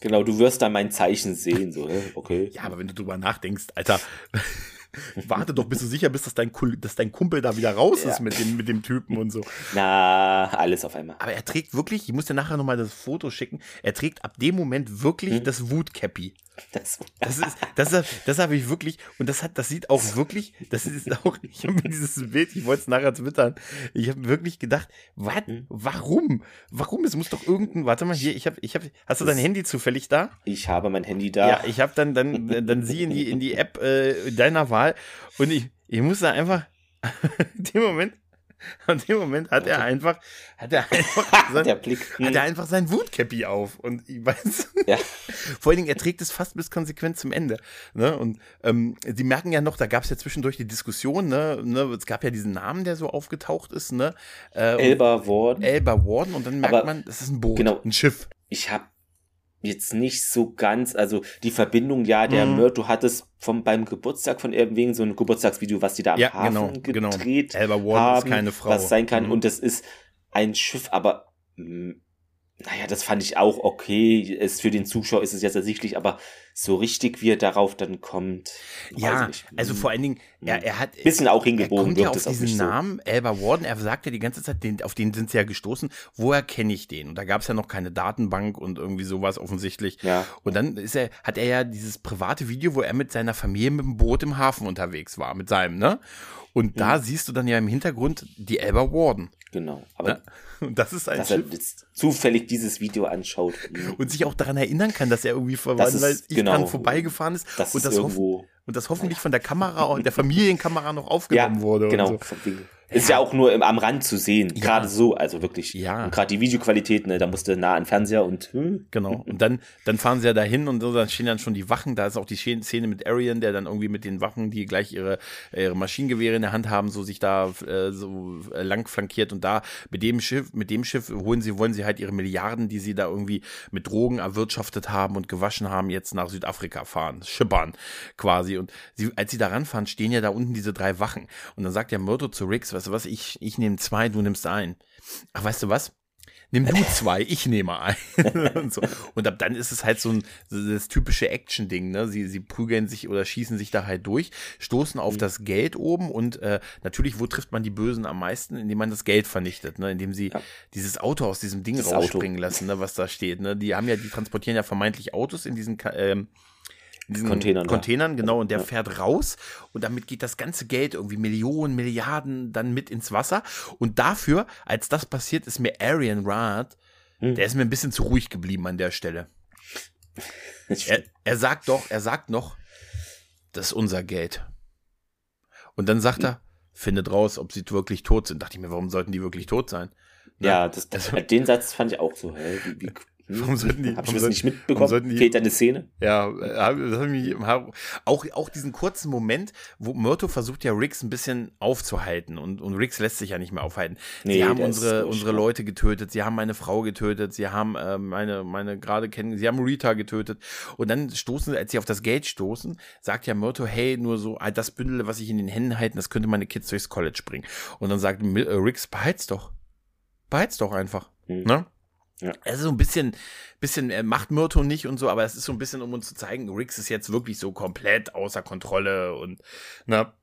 Genau, du wirst dann mein Zeichen sehen. So, äh, okay. <laughs> Ja, aber wenn du drüber nachdenkst, Alter, <laughs> warte doch, bist du sicher bist, dass dein, dass dein Kumpel da wieder raus ist Ja. mit dem, mit dem Typen und so. Na, alles auf einmal. Aber er trägt wirklich, ich muss dir nachher nochmal das Foto schicken, er trägt ab dem Moment wirklich Hm. das Wutcappy. Das, Das ist, das, das habe ich wirklich, und das hat, das sieht auch wirklich, das ist auch, <laughs> ich habe mir dieses Bild, ich wollte es nachher twittern, ich habe wirklich gedacht, was, Hm. warum? Warum? Es muss doch irgendein, warte mal, hier, ich habe, ich habe, hast du dein Handy zufällig da? ich habe mein Handy da. Ja, ich habe dann, dann, dann sie in die, in die App äh, deiner Wahl und ich, ich muss da einfach, <laughs> in dem Moment, <laughs> in dem Moment hat er einfach, hat er einfach, <laughs> sein, der Blick. hat er einfach sein Wutcappy auf und ich weiß, Ja. <laughs> vor allen Dingen, er trägt es fast bis konsequent zum Ende. Ne? Und ähm, sie merken ja noch, da gab es ja zwischendurch die Diskussion, ne? ne? Es gab ja diesen Namen, der so aufgetaucht ist, ne? Äh, und- Elba Warden. Elba Warden und dann merkt Aber- man, das ist ein Boot, genau. ein Schiff. Ich habe jetzt nicht so ganz, also die Verbindung, ja, der Mhm. Mörder, du hattest vom, beim Geburtstag von irgendwegen so ein Geburtstagsvideo, was die da am Ja, Hafen genau, genau. gedreht Elba Warden haben, ist keine Frau. was sein kann Mhm. und das ist ein Schiff, aber mh, naja, das fand ich auch okay. Es, für den Zuschauer ist es jetzt ersichtlich, aber so richtig, wie er darauf dann kommt. Ja, also Hm. vor allen Dingen, er, er hat. Bisschen auch er hingebogen kommt ja auf es auf diesen mich so. Namen, Elba Warden, er sagt ja die ganze Zeit, den, auf den sind sie ja gestoßen, woher kenne ich den? Und da gab es ja noch keine Datenbank und irgendwie sowas offensichtlich. Ja. Und dann ist er, hat er ja dieses private Video, wo er mit seiner Familie mit dem Boot im Hafen unterwegs war, mit seinem, ne? Und da Mhm. siehst du dann ja im Hintergrund die Elba Warden. Genau. Aber Ne? Und das ist ein dass er Schiff. jetzt zufällig dieses Video anschaut, <laughs> Und sich auch daran erinnern kann, dass er irgendwie verwandt, ist- ich genau. dran vorbeigefahren ist. das und ist das irgendwo. Und das hoffentlich von der Kamera und der Familienkamera noch aufgenommen wurde. Genau. So. Ist ja auch nur im, am Rand zu sehen. Gerade so, also wirklich. Ja. Und gerade die Videoqualität, ne, da musste nah an Fernseher und hm, Genau. Und dann, dann fahren sie ja dahin und so, dann stehen dann schon die Wachen. Da ist auch die Szene mit Arian, der dann irgendwie mit den Wachen, die gleich ihre, ihre Maschinengewehre in der Hand haben, so sich da äh, so äh, lang flankiert. Und da mit dem Schiff, mit dem Schiff holen sie, wollen sie halt ihre Milliarden, die sie da irgendwie mit Drogen erwirtschaftet haben und gewaschen haben, jetzt nach Südafrika fahren, schippern quasi. Und sie, als sie da ranfahren, stehen ja da unten diese drei Wachen. Und dann sagt der Murdo zu Riggs, weißt du was, ich, ich nehme zwei, du nimmst einen. Ach, weißt du was? Nimm du zwei, ich nehme ein. <laughs> und, so. und ab dann ist es halt so ein das typische Action-Ding, ne? Sie, sie prügeln sich oder schießen sich da halt durch, stoßen Mhm. auf das Geld oben und äh, natürlich, wo trifft man die Bösen am meisten? Indem man das Geld vernichtet, ne? Indem sie Ja. dieses Auto aus diesem Ding Das rausspringen lassen, ne? was da steht. Ne? Die haben ja, die transportieren ja vermeintlich Autos in diesen ähm, in diesen Containern. Containern, genau, und der Ja. fährt raus und damit geht das ganze Geld, irgendwie Millionen, Milliarden, dann mit ins Wasser. Und dafür, als das passiert, ist mir Arian Rad, Hm. der ist mir ein bisschen zu ruhig geblieben an der Stelle. Er, er sagt doch, er sagt noch, das ist unser Geld. Und dann sagt er, findet raus, ob sie wirklich tot sind. Dachte ich mir, warum sollten die wirklich tot sein? Ne? ja, das, das, <laughs> den Satz fand ich auch so, hä, wie, wie, Warum sollten die- hab ich das nicht mitbekommen? die- Fehlt eine Szene? Ja, äh, auch, auch diesen kurzen Moment, wo Myrto versucht ja Riggs ein bisschen aufzuhalten und, und Riggs lässt sich ja nicht mehr aufhalten. Nee, sie haben unsere, unsere. Leute getötet, sie haben meine Frau getötet, sie haben äh, meine, meine gerade kennen, sie haben Rita getötet und dann stoßen, als sie auf das Geld stoßen, sagt ja Myrto, hey, nur so ah, das Bündel, was ich in den Händen halte, das könnte meine Kids durchs College bringen. Und dann sagt äh, Riggs, behalt's doch. Behalt's doch einfach. Hm. Ne? Ja. Es ist so ein bisschen, bisschen er macht Myrto nicht und so, aber es ist so ein bisschen, um uns zu zeigen, Riggs ist jetzt wirklich so komplett außer Kontrolle und na.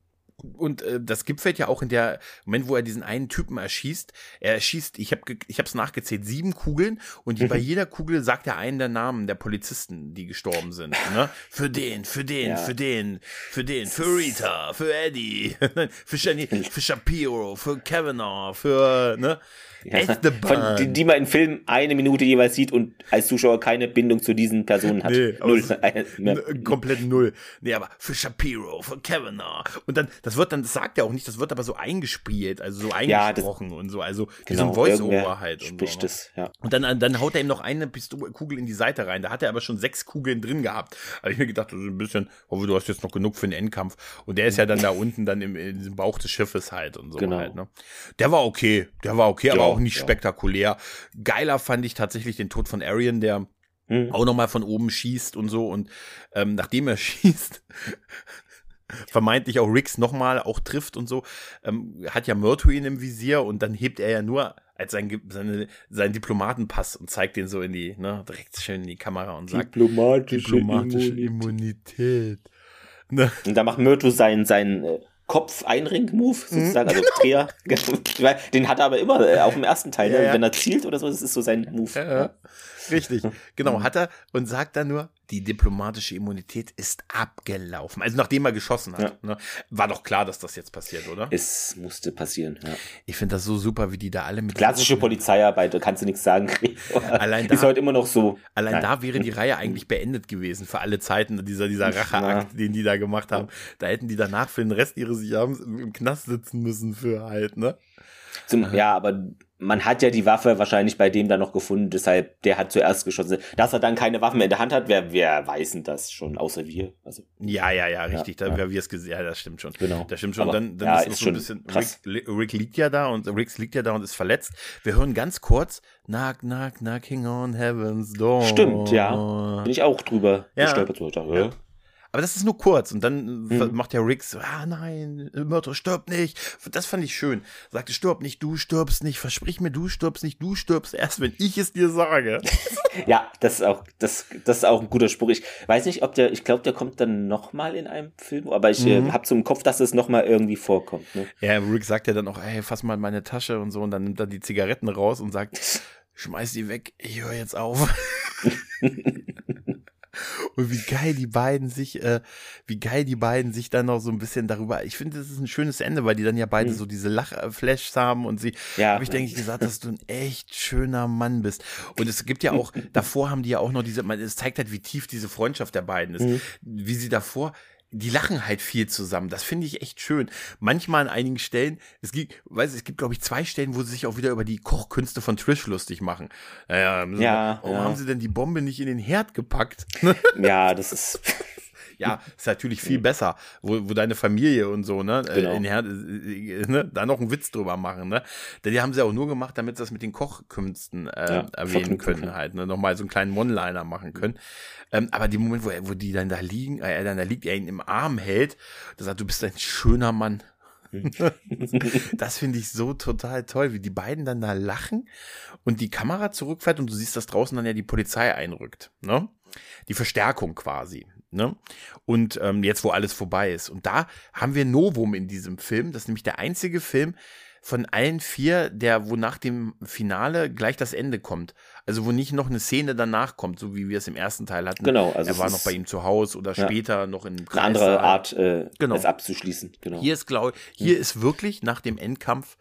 Und äh, das gipfelt ja auch in der Moment, wo er diesen einen Typen erschießt. Er erschießt, ich habe ich hab's nachgezählt, sieben Kugeln und Mhm. bei jeder Kugel sagt er einen der Namen der Polizisten, die gestorben sind. Ne? Für den, für den, Ja. für den, für den, für Rita, für Eddie, <laughs> für, Shani, für Shapiro, für Kavanaugh, für ne? <laughs> Ja, von, die, die man im Film eine Minute jeweils sieht und als Zuschauer keine Bindung zu diesen Personen hat. Nee, Null. <laughs> komplett null. Nee, aber für Shapiro, für Kavanaugh. Und dann, das wird dann, das sagt er auch nicht, das wird aber so eingespielt, also so Ja, das- eingesprochen und so, also wie Genau, so ein Voice-Over irgendwer halt. Und Spricht so. es, ja. Und dann, dann haut er ihm noch eine Pistole, Kugel in die Seite rein. Da hat er aber schon sechs Kugeln drin gehabt. Habe ich mir gedacht, ist ein bisschen, hoffe, du hast jetzt noch genug für den Endkampf. Und der ist ja dann da unten dann im, in diesem Bauch des Schiffes halt und so Genau. halt. Ne? Der war okay, der war okay, aber Ja, auch nicht ja. spektakulär. Geiler fand ich tatsächlich den Tod von Arian, der Hm. auch nochmal von oben schießt und so. Und ähm, nachdem er <laughs> schießt, vermeintlich auch Riggs nochmal auch trifft und so, ähm, hat ja Myrto ihn im Visier und dann hebt er ja nur als sein, seine, seinen Diplomatenpass und zeigt den so in die, ne, direkt schön in die Kamera und sagt, Diplomatische, diplomatische Immunität. Immunität. <laughs> Ne? Und da macht Myrto seinen, seinen äh, Kopf-Einring-Move, Mhm. sozusagen, also Dreher. <laughs> <laughs> Den hat er aber immer äh, auch im ersten Teil, Ja, ne? ja. wenn er zielt oder so, das ist so sein Move. Ja, <laughs> richtig. Genau, hat er und sagt dann nur, die diplomatische Immunität ist abgelaufen. Also nachdem er geschossen hat. Ne? War doch klar, dass das jetzt passiert, oder? Es musste passieren, ja. Ich finde das so super, wie die da alle mit Klassische Polizeiarbeit, da kannst du nichts sagen. <laughs> Allein ist da- heute immer noch so. Allein Nein. da wäre die Reihe <laughs> eigentlich beendet gewesen für alle Zeiten, dieser, dieser Racheakt, den die da gemacht haben. Da hätten die danach für den Rest ihres Jahres im im Knast sitzen müssen für halt, ne? Zum, ja, aber man hat ja die Waffe wahrscheinlich bei dem dann noch gefunden, deshalb der hat zuerst geschossen. Dass er dann keine Waffen in der Hand hat, wer, wer weiß denn das schon, außer wir. Also, Ja, ja, ja, richtig. Ja, da, ja. wir es gesehen. Ja, das stimmt schon. Genau. Das stimmt schon. Aber, dann dann ja, ist noch so ein schon bisschen. krass. Rick, Rick liegt ja da und Rick liegt ja da und ist verletzt. Wir hören ganz kurz Knock, knock, knocking on heaven's door. stimmt, ja. Bin ich auch drüber Ja. gestolpert. Dachte, Ja. Äh, Aber das ist nur kurz und dann Mhm. macht der Rick so, ah nein, Mörder, stirb nicht. Das fand ich schön. Sagte, stirb nicht, du stirbst nicht, versprich mir, du stirbst nicht, du stirbst erst, wenn ich es dir sage. <laughs> Ja, das ist auch, das, das ist auch ein guter Spruch. Ich weiß nicht, ob der, ich glaube, der kommt dann nochmal in einem Film, aber ich Mhm. äh, habe so im Kopf, dass es nochmal irgendwie vorkommt. Ne? Ja, Rick sagt ja dann auch, ey, fass mal in meine Tasche und so und dann nimmt er die Zigaretten raus und sagt, <laughs> schmeiß die weg, ich höre jetzt auf. <laughs> Und wie geil die beiden sich, äh, wie geil die beiden sich dann noch so ein bisschen darüber. Ich finde, das ist ein schönes Ende, weil die dann ja beide so diese Lachflashs haben und sie, Ja. habe ich denke ich gesagt, dass du ein echt schöner Mann bist. Und es gibt ja auch, <laughs> davor haben die ja auch noch diese, man, es zeigt halt, wie tief diese Freundschaft der beiden ist. Wie sie davor, die lachen halt viel zusammen. Das finde ich echt schön. Manchmal an einigen Stellen, es gibt, weiß es gibt, glaube ich, zwei Stellen, wo sie sich auch wieder über die Kochkünste von Trish lustig machen. Naja, so, Ja, warum ja. haben sie denn die Bombe nicht in den Herd gepackt? Ja, das ist, Ja, <laughs> ist natürlich viel besser, wo, wo deine Familie und so, ne, Genau. äh, in Her äh, ne, da noch einen Witz drüber machen, ne. Denn die haben sie auch nur gemacht, damit sie das mit den Kochkünsten äh, Ja, erwähnen können, können. halt, ne, nochmal so einen kleinen One-Liner machen können. Ähm, aber die Moment, wo, er- wo die dann da liegen, äh, er dann da liegt, er ihn im Arm hält, da sagt, du bist ein schöner Mann. <laughs> das finde ich so total toll, wie die beiden dann da lachen und die Kamera zurückfährt und du siehst, dass draußen dann ja die Polizei einrückt, ne? Die Verstärkung quasi, ne? Und ähm, jetzt, wo alles vorbei ist. Und da haben wir Novum in diesem Film. Das ist nämlich der einzige Film von allen vier, der, wo nach dem Finale gleich das Ende kommt. Also wo nicht noch eine Szene danach kommt, so wie wir es im ersten Teil hatten. Genau, also er war noch bei ihm zu Hause oder Ja. später noch in eine andere Art, äh, Genau. es abzuschließen. Genau. Hier ist, glaube hier ist wirklich nach dem Endkampf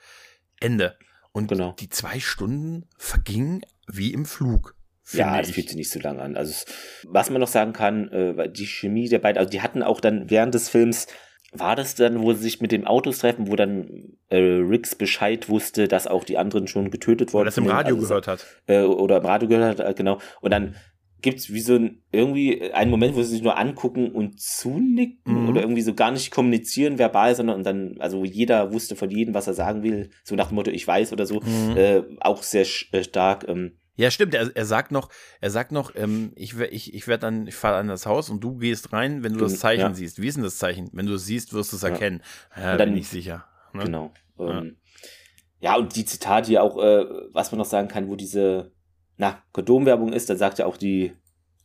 Ende. Und Genau. die zwei Stunden vergingen wie im Flug. Ja, das fühlt sich nicht so lang an. Also, es, was man noch sagen kann, äh, die Chemie der beiden, also die hatten auch dann während des Films, war das dann, wo sie sich mit dem Autos treffen, wo dann äh, Ricks Bescheid wusste, dass auch die anderen schon getötet Weil worden er das im? Radio Also, gehört hat. Äh, oder im Radio gehört hat, äh, genau. Und dann gibt's wie so ein, irgendwie einen Moment, wo sie sich nur angucken und zunicken Mhm. oder irgendwie so gar nicht kommunizieren verbal, sondern und dann, also jeder wusste von jedem, was er sagen will, so nach dem Motto, ich weiß oder so, Mhm. äh, auch sehr äh, stark, ähm, Ja, stimmt. Er, er sagt noch, er sagt noch, ähm, ich, ich, ich werde dann, ich fahre an das Haus und du gehst rein, wenn du das Gen- Zeichen ja. siehst. Wie ist denn das Zeichen? Wenn du es siehst, wirst du es erkennen. Ja, Und dann- bin ich sicher. Ne? Genau. Ähm, ja. und die Zitate ja auch, äh, was man noch sagen kann, wo diese, na, Kondomwerbung ist, da sagt ja auch die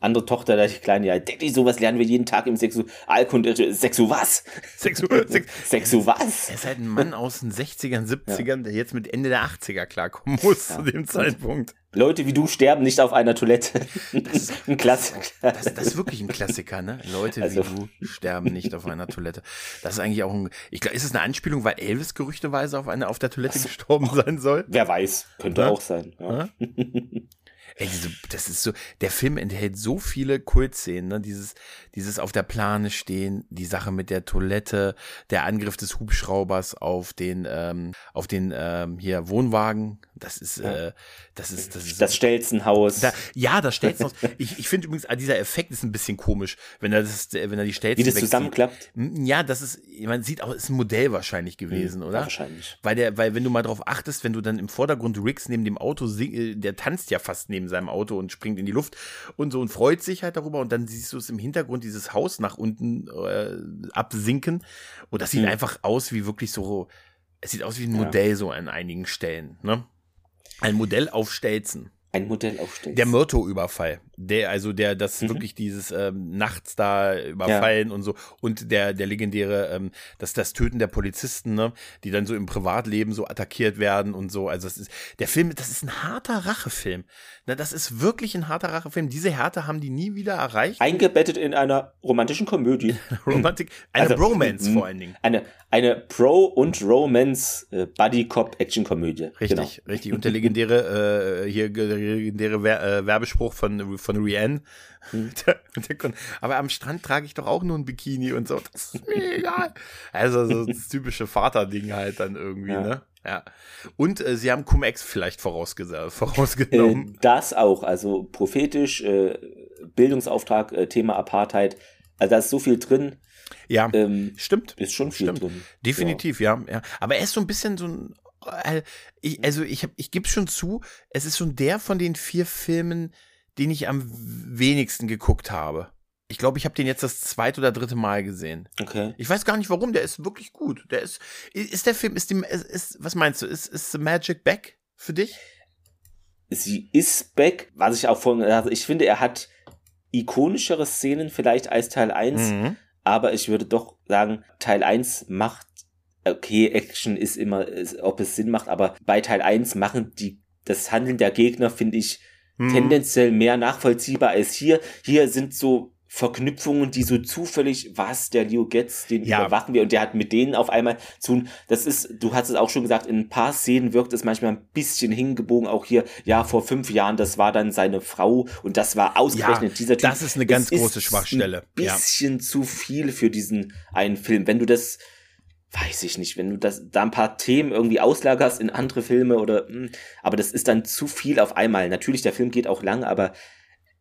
andere Tochter, da die Kleine, ja, Daddy, sowas lernen wir jeden Tag im Sexualkunde. Sexu was? Sexu <laughs> Sex Sexu was? er ist halt ein Mann aus den 60ern, 70ern, der jetzt mit Ende der 80er klarkommen muss Ja. zu dem Zeitpunkt. Leute wie du sterben nicht auf einer Toilette. <laughs> ein Klassiker. Das, das ist wirklich ein Klassiker, ne? Leute Also- wie du sterben nicht auf einer Toilette. Das ist eigentlich auch ein, ich glaube, ist es eine Anspielung, weil Elvis gerüchteweise auf einer, auf der Toilette gestorben sein soll? Wer weiß, könnte Ja. auch sein. Ja. <laughs> Ey, diese, das ist so, der Film enthält so viele Kultszenen, ne? Dieses, dieses auf der Plane stehen, die Sache mit der Toilette, der Angriff des Hubschraubers auf den, ähm, auf den, ähm, hier Wohnwagen. Das ist, äh, das ist, das ist. Das Stelzenhaus. da, ja, das noch. <laughs> Ich, ich finde übrigens, ah, dieser Effekt ist ein bisschen komisch, wenn er das, wenn er die Stelzen wie das wegzieht. zusammenklappt. Mm, Ja, das ist, man sieht auch, ist ein Modell wahrscheinlich gewesen, Ja, oder? wahrscheinlich. Weil der, weil wenn du mal drauf achtest, wenn du dann im Vordergrund Riggs neben dem Auto sing, äh, der tanzt ja fast neben seinem Auto und springt in die Luft und so und freut sich halt darüber und dann siehst du es im Hintergrund dieses Haus nach unten äh, absinken und das sieht Hm. einfach aus wie wirklich so, es sieht aus wie ein Ja. Modell so an einigen Stellen, ne? Ein Modell auf Stelzen. Ein Modell aufstellen. Der Myrto-Überfall, der, also der, das Mhm. wirklich dieses ähm, nachts da überfallen und so und der, der legendäre, ähm, das, das Töten der Polizisten, ne, die dann so im Privatleben so attackiert werden und so. Also das ist, der Film, das ist ein harter Rachefilm. Ne, das ist wirklich ein harter Rachefilm. Diese Härte haben die nie wieder erreicht. Eingebettet in einer romantischen Komödie. <laughs> Romantik, eine Also, Bromance mm, vor allen Dingen. Eine, eine Pro- und Romance äh, Buddy-Cop-Action-Komödie. Richtig, Genau. richtig. Und der legendäre, äh, hier legendäre äh, Werbespruch von, von Rianne. Hm. <laughs> Kon- Aber am Strand trage ich doch auch nur ein Bikini und so. Das ist mir <laughs> egal. Also so das typische Vaterding halt dann irgendwie, Ja. ne? Ja. Und äh, sie haben Cum-Ex vielleicht vorausgenommen. Äh, das auch, also prophetisch, äh, Bildungsauftrag, äh, Thema Apartheid. Also da ist so viel drin. Ja, ähm, stimmt. Ist schon viel stimmt. drin. Definitiv, ja. ja. Aber er ist so ein bisschen so ein. Äh, ich, also ich, hab, ich gebe schon zu, es ist schon der von den vier Filmen, den ich am wenigsten geguckt habe. Ich glaube, ich habe den jetzt das zweite oder dritte Mal gesehen. Okay. Ich weiß gar nicht warum, der ist wirklich gut. Der ist, ist der Film, ist die, ist, ist was meinst du, ist, ist The Magic Back für dich? Sie ist back, was ich auch vorhin, also ich finde, er hat ikonischere Szenen vielleicht als Teil 1, mhm. aber ich würde doch sagen, Teil 1 macht, okay, Action ist immer, ob es Sinn macht, aber bei Teil 1 machen die, das Handeln der Gegner, finde ich, mhm. tendenziell mehr nachvollziehbar als hier. Hier sind so Verknüpfungen, die so zufällig, was, der Leo Getz, den ja. überwachen wir und der hat mit denen auf einmal zu tun. Das ist, du hast es auch schon gesagt, in ein paar Szenen wirkt es manchmal ein bisschen hingebogen, auch hier, ja, vor fünf Jahren, das war dann seine Frau und das war ausgerechnet ja, dieser Typ. Das ist eine ganz es große Schwachstelle. Ein bisschen ja. zu viel für diesen einen Film. Wenn du das, weiß ich nicht, wenn du das da ein paar Themen irgendwie auslagerst in andere Filme oder, hm, aber das ist dann zu viel auf einmal. Natürlich, der Film geht auch lang, aber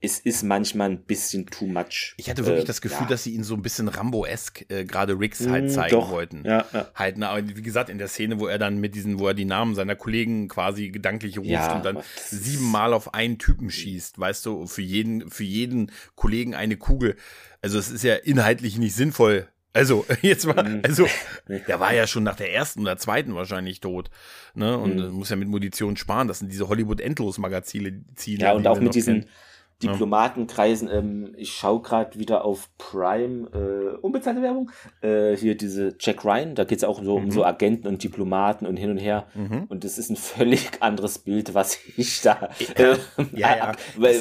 es ist manchmal ein bisschen too much. Ich hatte wirklich äh, das Gefühl, ja. dass sie ihn so ein bisschen Rambo-esk äh, gerade Riggs halt mm, zeigen doch. wollten. Ja, ja. Halt, na, aber wie gesagt, in der Szene, wo er dann mit diesen, wo er die Namen seiner Kollegen quasi gedanklich ruft ja, und dann siebenmal auf einen Typen schießt, weißt du, für jeden, für jeden Kollegen eine Kugel. Also es ist ja inhaltlich nicht sinnvoll. Also, <laughs> jetzt mal, mhm. also, der war ja schon nach der ersten oder zweiten wahrscheinlich tot. Ne? Und mhm. muss ja mit Munition sparen. Das sind diese Hollywood-Endlos-Magazine. Ja, und auch mit diesen, kennen Diplomatenkreisen. Ähm, ich schaue gerade wieder auf Prime, äh, unbezahlte Werbung. Äh, hier diese Jack Ryan, da geht es auch so mhm. um so Agenten und Diplomaten und hin und her. Mhm. Und das ist ein völlig <laughs> anderes Bild, was ich da. Äh, ja, ja.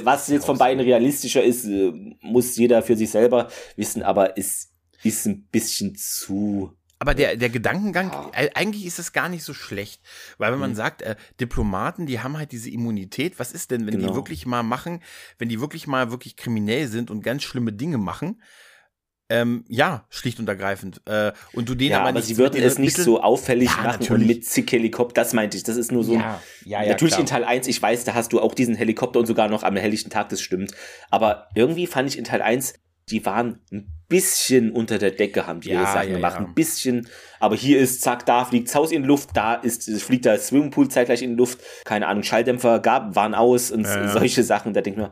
was jetzt von beiden realistischer ist, äh, muss jeder für sich selber wissen, aber es ist ein bisschen zu aber der, der Gedankengang, ja. Äh, eigentlich ist es gar nicht so schlecht. Weil wenn man mhm. sagt, äh, Diplomaten, die haben halt diese Immunität, was ist denn, wenn genau. die wirklich mal machen, wenn die wirklich mal wirklich kriminell sind und ganz schlimme Dinge machen, ähm, ja, schlicht und ergreifend. Äh, und du denen ja, aber, aber sie würden es nicht so auffällig ja, machen natürlich. und mit zig Helikopter, das meinte ich. Das ist nur so. Ja, ja, ja, natürlich klar. in Teil 1, ich weiß, da hast du auch diesen Helikopter und sogar noch am helllichten Tag, das stimmt. Aber irgendwie fand ich in Teil 1, die waren ein bisschen unter der Decke, haben die ja, ihre Sachen ja, gemacht. Ja. Ein bisschen. Aber hier ist, zack, da fliegt das Haus in Luft, da ist, fliegt der Swimmingpool zeitgleich in Luft. Keine Ahnung, Schalldämpfer gab, waren aus und solche Sachen. Da denkt man,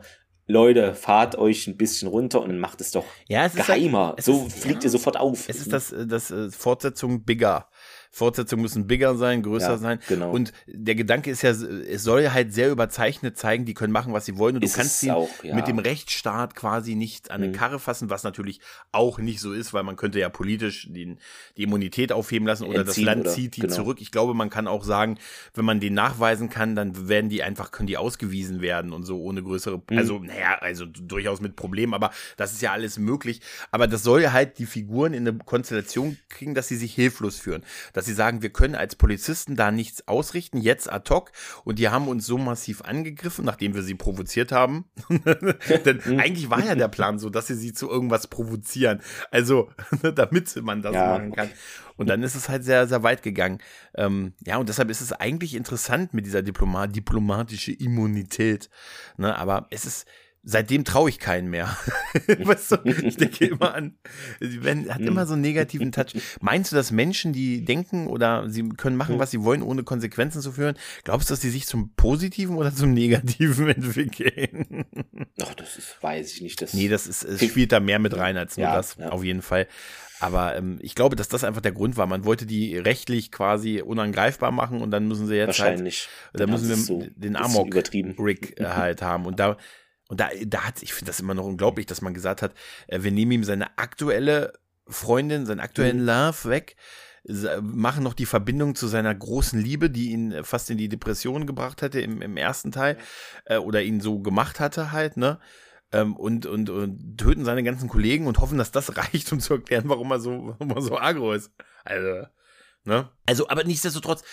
Leute, fahrt euch ein bisschen runter und macht es doch ja, es geheimer. Halt, so ist, fliegt ihr sofort auf. Es ist das, das, das Fortsetzung bigger. Fortsetzungen müssen bigger sein, größer ja, sein. Genau. Und der Gedanke ist ja, es soll halt sehr überzeichnet zeigen, die können machen, was sie wollen. Und ist du kannst sie ja. mit dem Rechtsstaat quasi nicht an eine mhm. Karre fassen, was natürlich auch nicht so ist, weil man könnte ja politisch den, die Immunität aufheben lassen oder Entziehen das Land oder, zieht die genau. zurück. Ich glaube, man kann auch sagen, wenn man den nachweisen kann, dann werden die einfach, können die ausgewiesen werden und so ohne größere, mhm. also, naja, also durchaus mit Problemen, aber das ist ja alles möglich. Aber das soll ja halt die Figuren in eine Konstellation kriegen, dass sie sich hilflos führen dass sie sagen, wir können als Polizisten da nichts ausrichten, jetzt ad hoc. Und die haben uns so massiv angegriffen, nachdem wir sie provoziert haben. <laughs> Denn mhm. eigentlich war ja der Plan so, dass sie sie zu irgendwas provozieren. Also, <laughs> damit man das ja. machen kann. Und dann ist es halt sehr, sehr weit gegangen. Ähm, ja, und deshalb ist es eigentlich interessant mit dieser Diploma diplomatische Immunität. Ne, aber es ist, seitdem traue ich keinen mehr. <laughs> weißt du, ich denke immer an, wenn, hat immer so einen negativen Touch. Meinst du, dass Menschen, die denken oder sie können machen, hm. was sie wollen, ohne Konsequenzen zu führen, glaubst du, dass sie sich zum Positiven oder zum Negativen <laughs> entwickeln? Ach, das ist, weiß ich nicht. Das nee, das ist, es spielt da mehr mit rein als nur ja, das, ja. auf jeden Fall. Aber ähm, ich glaube, dass das einfach der Grund war. Man wollte die rechtlich quasi unangreifbar machen und dann müssen sie jetzt halt Wahrscheinlich. halt, dann müssen wir so den Amok-Rig halt haben. Und da und da, da hat, ich finde das immer noch unglaublich, dass man gesagt hat, äh, wir nehmen ihm seine aktuelle Freundin, seinen aktuellen mhm. Love weg, machen noch die Verbindung zu seiner großen Liebe, die ihn fast in die Depression gebracht hatte im, im ersten Teil, äh, oder ihn so gemacht hatte halt, ne? Ähm, und, und, und töten seine ganzen Kollegen und hoffen, dass das <laughs> reicht, um zu erklären, warum er so, warum er so agro ist. Also, ne? Also, aber nichtsdestotrotz,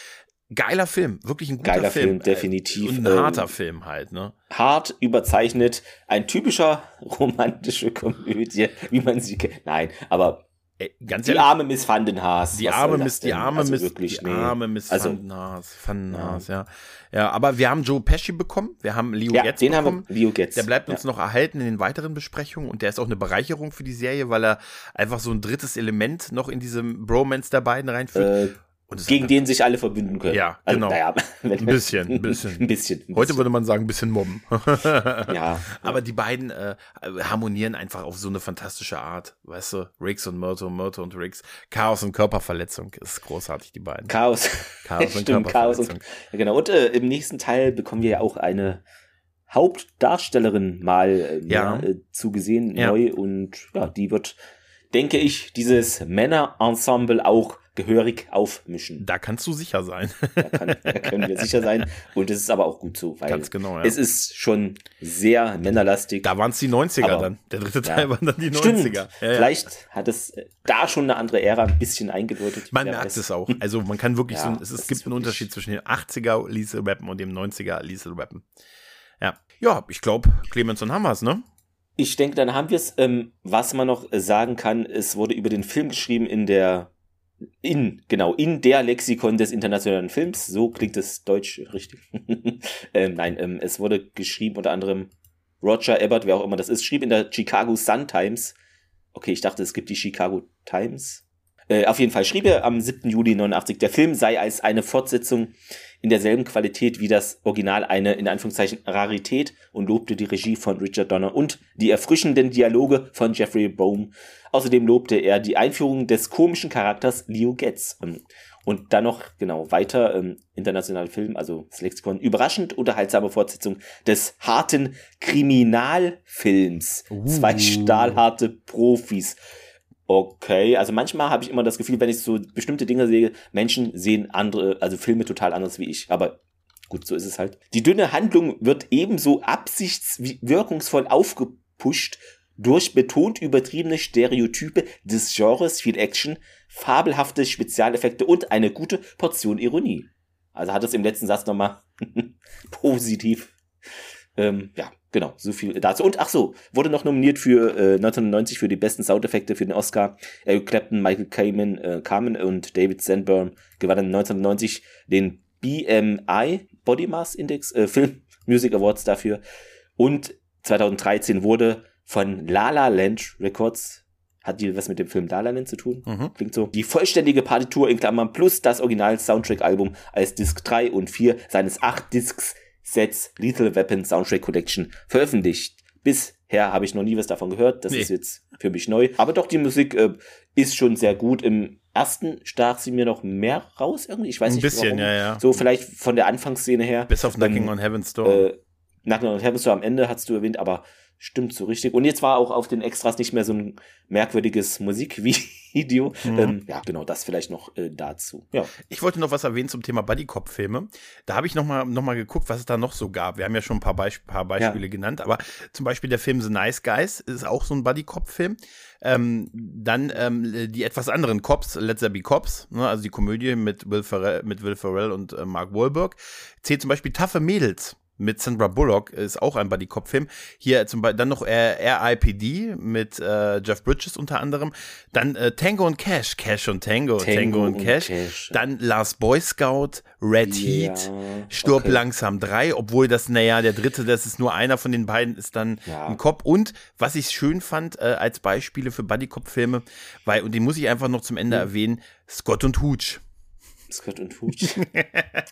geiler Film, wirklich ein guter geiler Film. Film definitiv. Und ein ähm, harter Film halt, ne? Hart überzeichnet, ein typischer <laughs> romantische Komödie, wie man sie kennt. Nein, aber Ey, ganz Die ehrlich, arme Miss Van den Haas. die arme Miss, die arme also Miss, wirklich, die nee. arme Miss Also, Van Naas, Van Naas, ja. Ja, aber wir haben Joe Pesci bekommen, wir haben Leo ja, Getz den bekommen. haben wir, Leo Getz. Der bleibt uns ja. noch erhalten in den weiteren Besprechungen und der ist auch eine Bereicherung für die Serie, weil er einfach so ein drittes Element noch in diesem Bromance der beiden reinführt. Äh, gegen einfach- den sich alle verbünden können. Ja, also, genau. Naja, <laughs> Ein <laughs> bisschen, ein bisschen. ein bisschen. Heute bisschen. würde man sagen, ein bisschen mobben. <laughs> ja. Aber die beiden äh, harmonieren einfach auf so eine fantastische Art. Weißt du, Riggs und Myrto, Myrto und Riggs. Chaos und Körperverletzung ist großartig, die beiden. Chaos. Chaos und Stimmt, Chaos und, Körperverletzung. ja, genau. Und äh, im nächsten Teil bekommen wir ja auch eine Hauptdarstellerin mal äh, Ja. äh, zugesehen, Ja. neu. Und ja, die wird, denke ich, dieses Männerensemble auch gehörig aufmischen. Da kannst du sicher sein. Da, kann, da können wir sicher sein. Und es ist aber auch gut so, weil Ganz genau, ja. es ist schon sehr männerlastig. Da waren es die 90er Aber- dann. Der dritte Ja. Teil waren dann die 90er. Stimmt. Ja, ja. Vielleicht hat es äh, da schon eine andere Ära ein bisschen eingedeutet. Man merkt weiß. es auch. Also man kann wirklich <laughs> Ja, so, es, es gibt einen Unterschied zwischen dem 80er Liesel Rappen und dem 90er Liesel Rappen. Ja. Ja, ich glaube, Clemens und Hammers, ne? Ich denke, dann haben wir es. Ähm, was man noch sagen kann, es wurde über den Film geschrieben in der, in, genau, in der Lexikon des internationalen Films. So klingt es deutsch richtig. <laughs> ähm, nein, ähm, es wurde geschrieben unter anderem Roger Ebert, wer auch immer das ist, schrieb in der Chicago Sun Times. Okay, ich dachte, es gibt die Chicago Times. Äh, auf jeden Fall schrieb er am 7. Juli 89, der Film sei als eine Fortsetzung in derselben Qualität wie das Original eine, in Anführungszeichen, Rarität und lobte die Regie von Richard Donner und die erfrischenden Dialoge von Jeffrey Bohm. Außerdem lobte er die Einführung des komischen Charakters Leo Getz. Ähm, Und dann noch, genau, weiter, ähm, internationale Film, also das Lexikon, überraschend unterhaltsame Fortsetzung des harten Kriminalfilms. Zwei stahlharte Profis. Okay, also manchmal habe ich immer das Gefühl, wenn ich so bestimmte Dinge sehe, Menschen sehen andere, also Filme total anders wie ich. Aber gut, so ist es halt. Die dünne Handlung wird ebenso absichtswirkungsvoll aufgepusht durch betont übertriebene Stereotype des Genres, viel Action, fabelhafte Spezialeffekte und eine gute Portion Ironie. Also hat es im letzten Satz nochmal <laughs> positiv. Ähm, ja, genau, so viel dazu. Und ach so, wurde noch nominiert für äh, 1990 für die besten Soundeffekte für den Oscar. Eric Clapton, Michael Kamen, äh, Kamen und David Sandberg gewannen 1990 den BMI Body Mass Index äh, <laughs> Film Music Awards dafür. Und 2013 wurde von La La Land Records hat die was mit dem Film La La Land zu tun? Mhm. Klingt so. Die vollständige Partitur in Klammern plus das Original-Soundtrack-Album als Disc 3 und 4 seines 8 Discs Sets Lethal Weapon Soundtrack Collection veröffentlicht. Bisher habe ich noch nie was davon gehört. Das Nee. ist jetzt für mich neu. Aber doch, die Musik äh, ist schon sehr gut. Im ersten stach sie mir noch mehr raus irgendwie. Ich weiß Ein nicht bisschen, warum. ja, ja. So vielleicht von der Anfangsszene her. Bis auf Knocking Ähm, on Heaven's Door. Äh, Knocking on Heaven's Door am Ende hast du erwähnt, aber stimmt so richtig. Und jetzt war auch auf den Extras nicht mehr so ein merkwürdiges Musikvideo. <laughs> Mhm. Ähm, ja, genau, das vielleicht noch äh, dazu. Ja. Ich wollte noch was erwähnen zum Thema Buddy-Cop-Filme. Da habe ich noch mal, noch mal geguckt, was es da noch so gab. Wir haben ja schon ein paar, Beisp paar Beispiele genannt, aber zum Beispiel der Film The Nice Guys ist auch so ein Buddy-Cop-Film. Ähm, dann ähm, die etwas anderen Cops, Let There Be Cops, ne, also die Komödie mit Will Ferrell, mit Will Ferrell und äh, Mark Wahlberg. Zählt zum Beispiel Taffe Mädels mit Sandra Bullock, ist auch ein Buddy-Cop-Film. Hier zum Beispiel dann noch äh, RIPD mit äh, Jeff Bridges unter anderem. Dann äh, Tango und Cash, Cash und Tango, Tango, und, Cash. Cash. Dann Last Boy Scout, Red Ja, Heat, Stirb okay. langsam 3, obwohl das, naja, der dritte, das ist nur einer von den beiden, ist dann Ja. ein Cop. Und was ich schön fand, äh, als Beispiele für Buddy-Cop-Filme, weil, und den muss ich einfach noch zum. Ende erwähnen, Scott und Hooch. Scott und Hooch.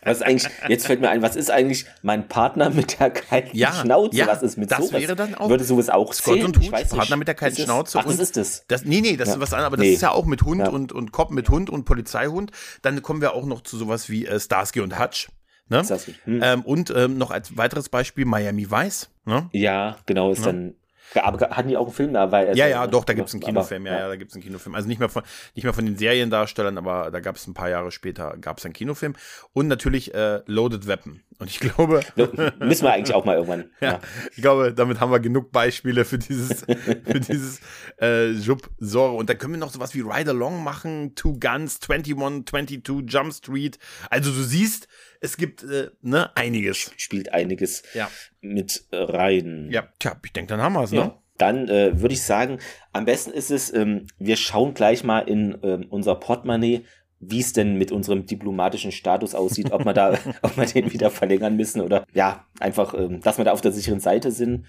was ist eigentlich, jetzt fällt mir ein, was ist eigentlich mein Partner mit der kalten Ja, Schnauze? ja, was ist mit das sowas? wäre dann auch- Würde sowas auch Scott zählen? und Hooch, weiß nicht. Partner mit der kalten es- Schnauze. Ach, das ist das. das. Nee, nee, das Ja. ist was anderes, aber das Nee. ist ja auch mit Hund Ja. und, und Cop mit Hund und Polizeihund. Dann kommen wir auch noch zu sowas wie äh, Starsky und Hutch. Ne? Starsky, hm. Ähm, und ähm, noch als weiteres Beispiel Miami Vice. Ne? Ja, genau, ist dann. Aber hatten die auch einen Film da? Weil, Ja, ja, doch, da gibt's einen aber- Kinofilm. Ja, ja, da gibt's einen Kinofilm. Also nicht mehr von, nicht mehr von den Seriendarstellern, aber da gab's ein paar Jahre später gab's einen Kinofilm. Und natürlich äh, Loaded Weapon. Und ich glaube, <laughs> Müssen wir eigentlich auch mal irgendwann. <laughs> ja, ich glaube, damit haben wir genug Beispiele für dieses, <laughs> für dieses äh, Genre. Und da können wir noch sowas wie Ride Along machen, Two Guns, 21, 22, Jump Street. Also du siehst, es gibt äh, ne, einiges. Spielt einiges Ja. mit rein. Ja, tja, ich denke, dann haben wir's, ne? Ja. Dann äh, würde ich sagen, am besten ist es, ähm, wir schauen gleich mal in ähm, unser Portemonnaie, wie es denn mit unserem diplomatischen Status aussieht, ob wir da, <laughs> <laughs> ob wir den wieder verlängern müssen oder ja, einfach, ähm, dass wir da auf der sicheren Seite sind.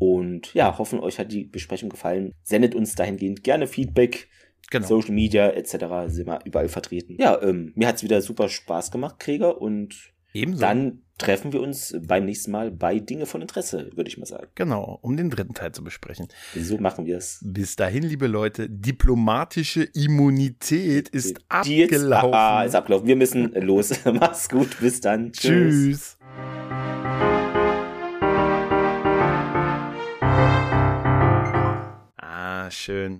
Und ja, hoffen, euch hat die Besprechung gefallen. Sendet uns dahingehend gerne Feedback. Genau. Social Media etc. sind wir überall vertreten. Ja, ähm, mir hat's wieder super Spaß gemacht, Krieger. Und Ebenso. dann treffen wir uns beim nächsten Mal bei Dinge von Interesse, würde ich mal sagen. Genau, um den dritten Teil zu besprechen. So machen wir es. Bis dahin, liebe Leute, diplomatische Immunität ist Die abgelaufen. Jetzt, ah, ist abgelaufen. Wir müssen <laughs> los. <laughs> Mach's gut. Bis dann. Tschüss. Tschüss. schön.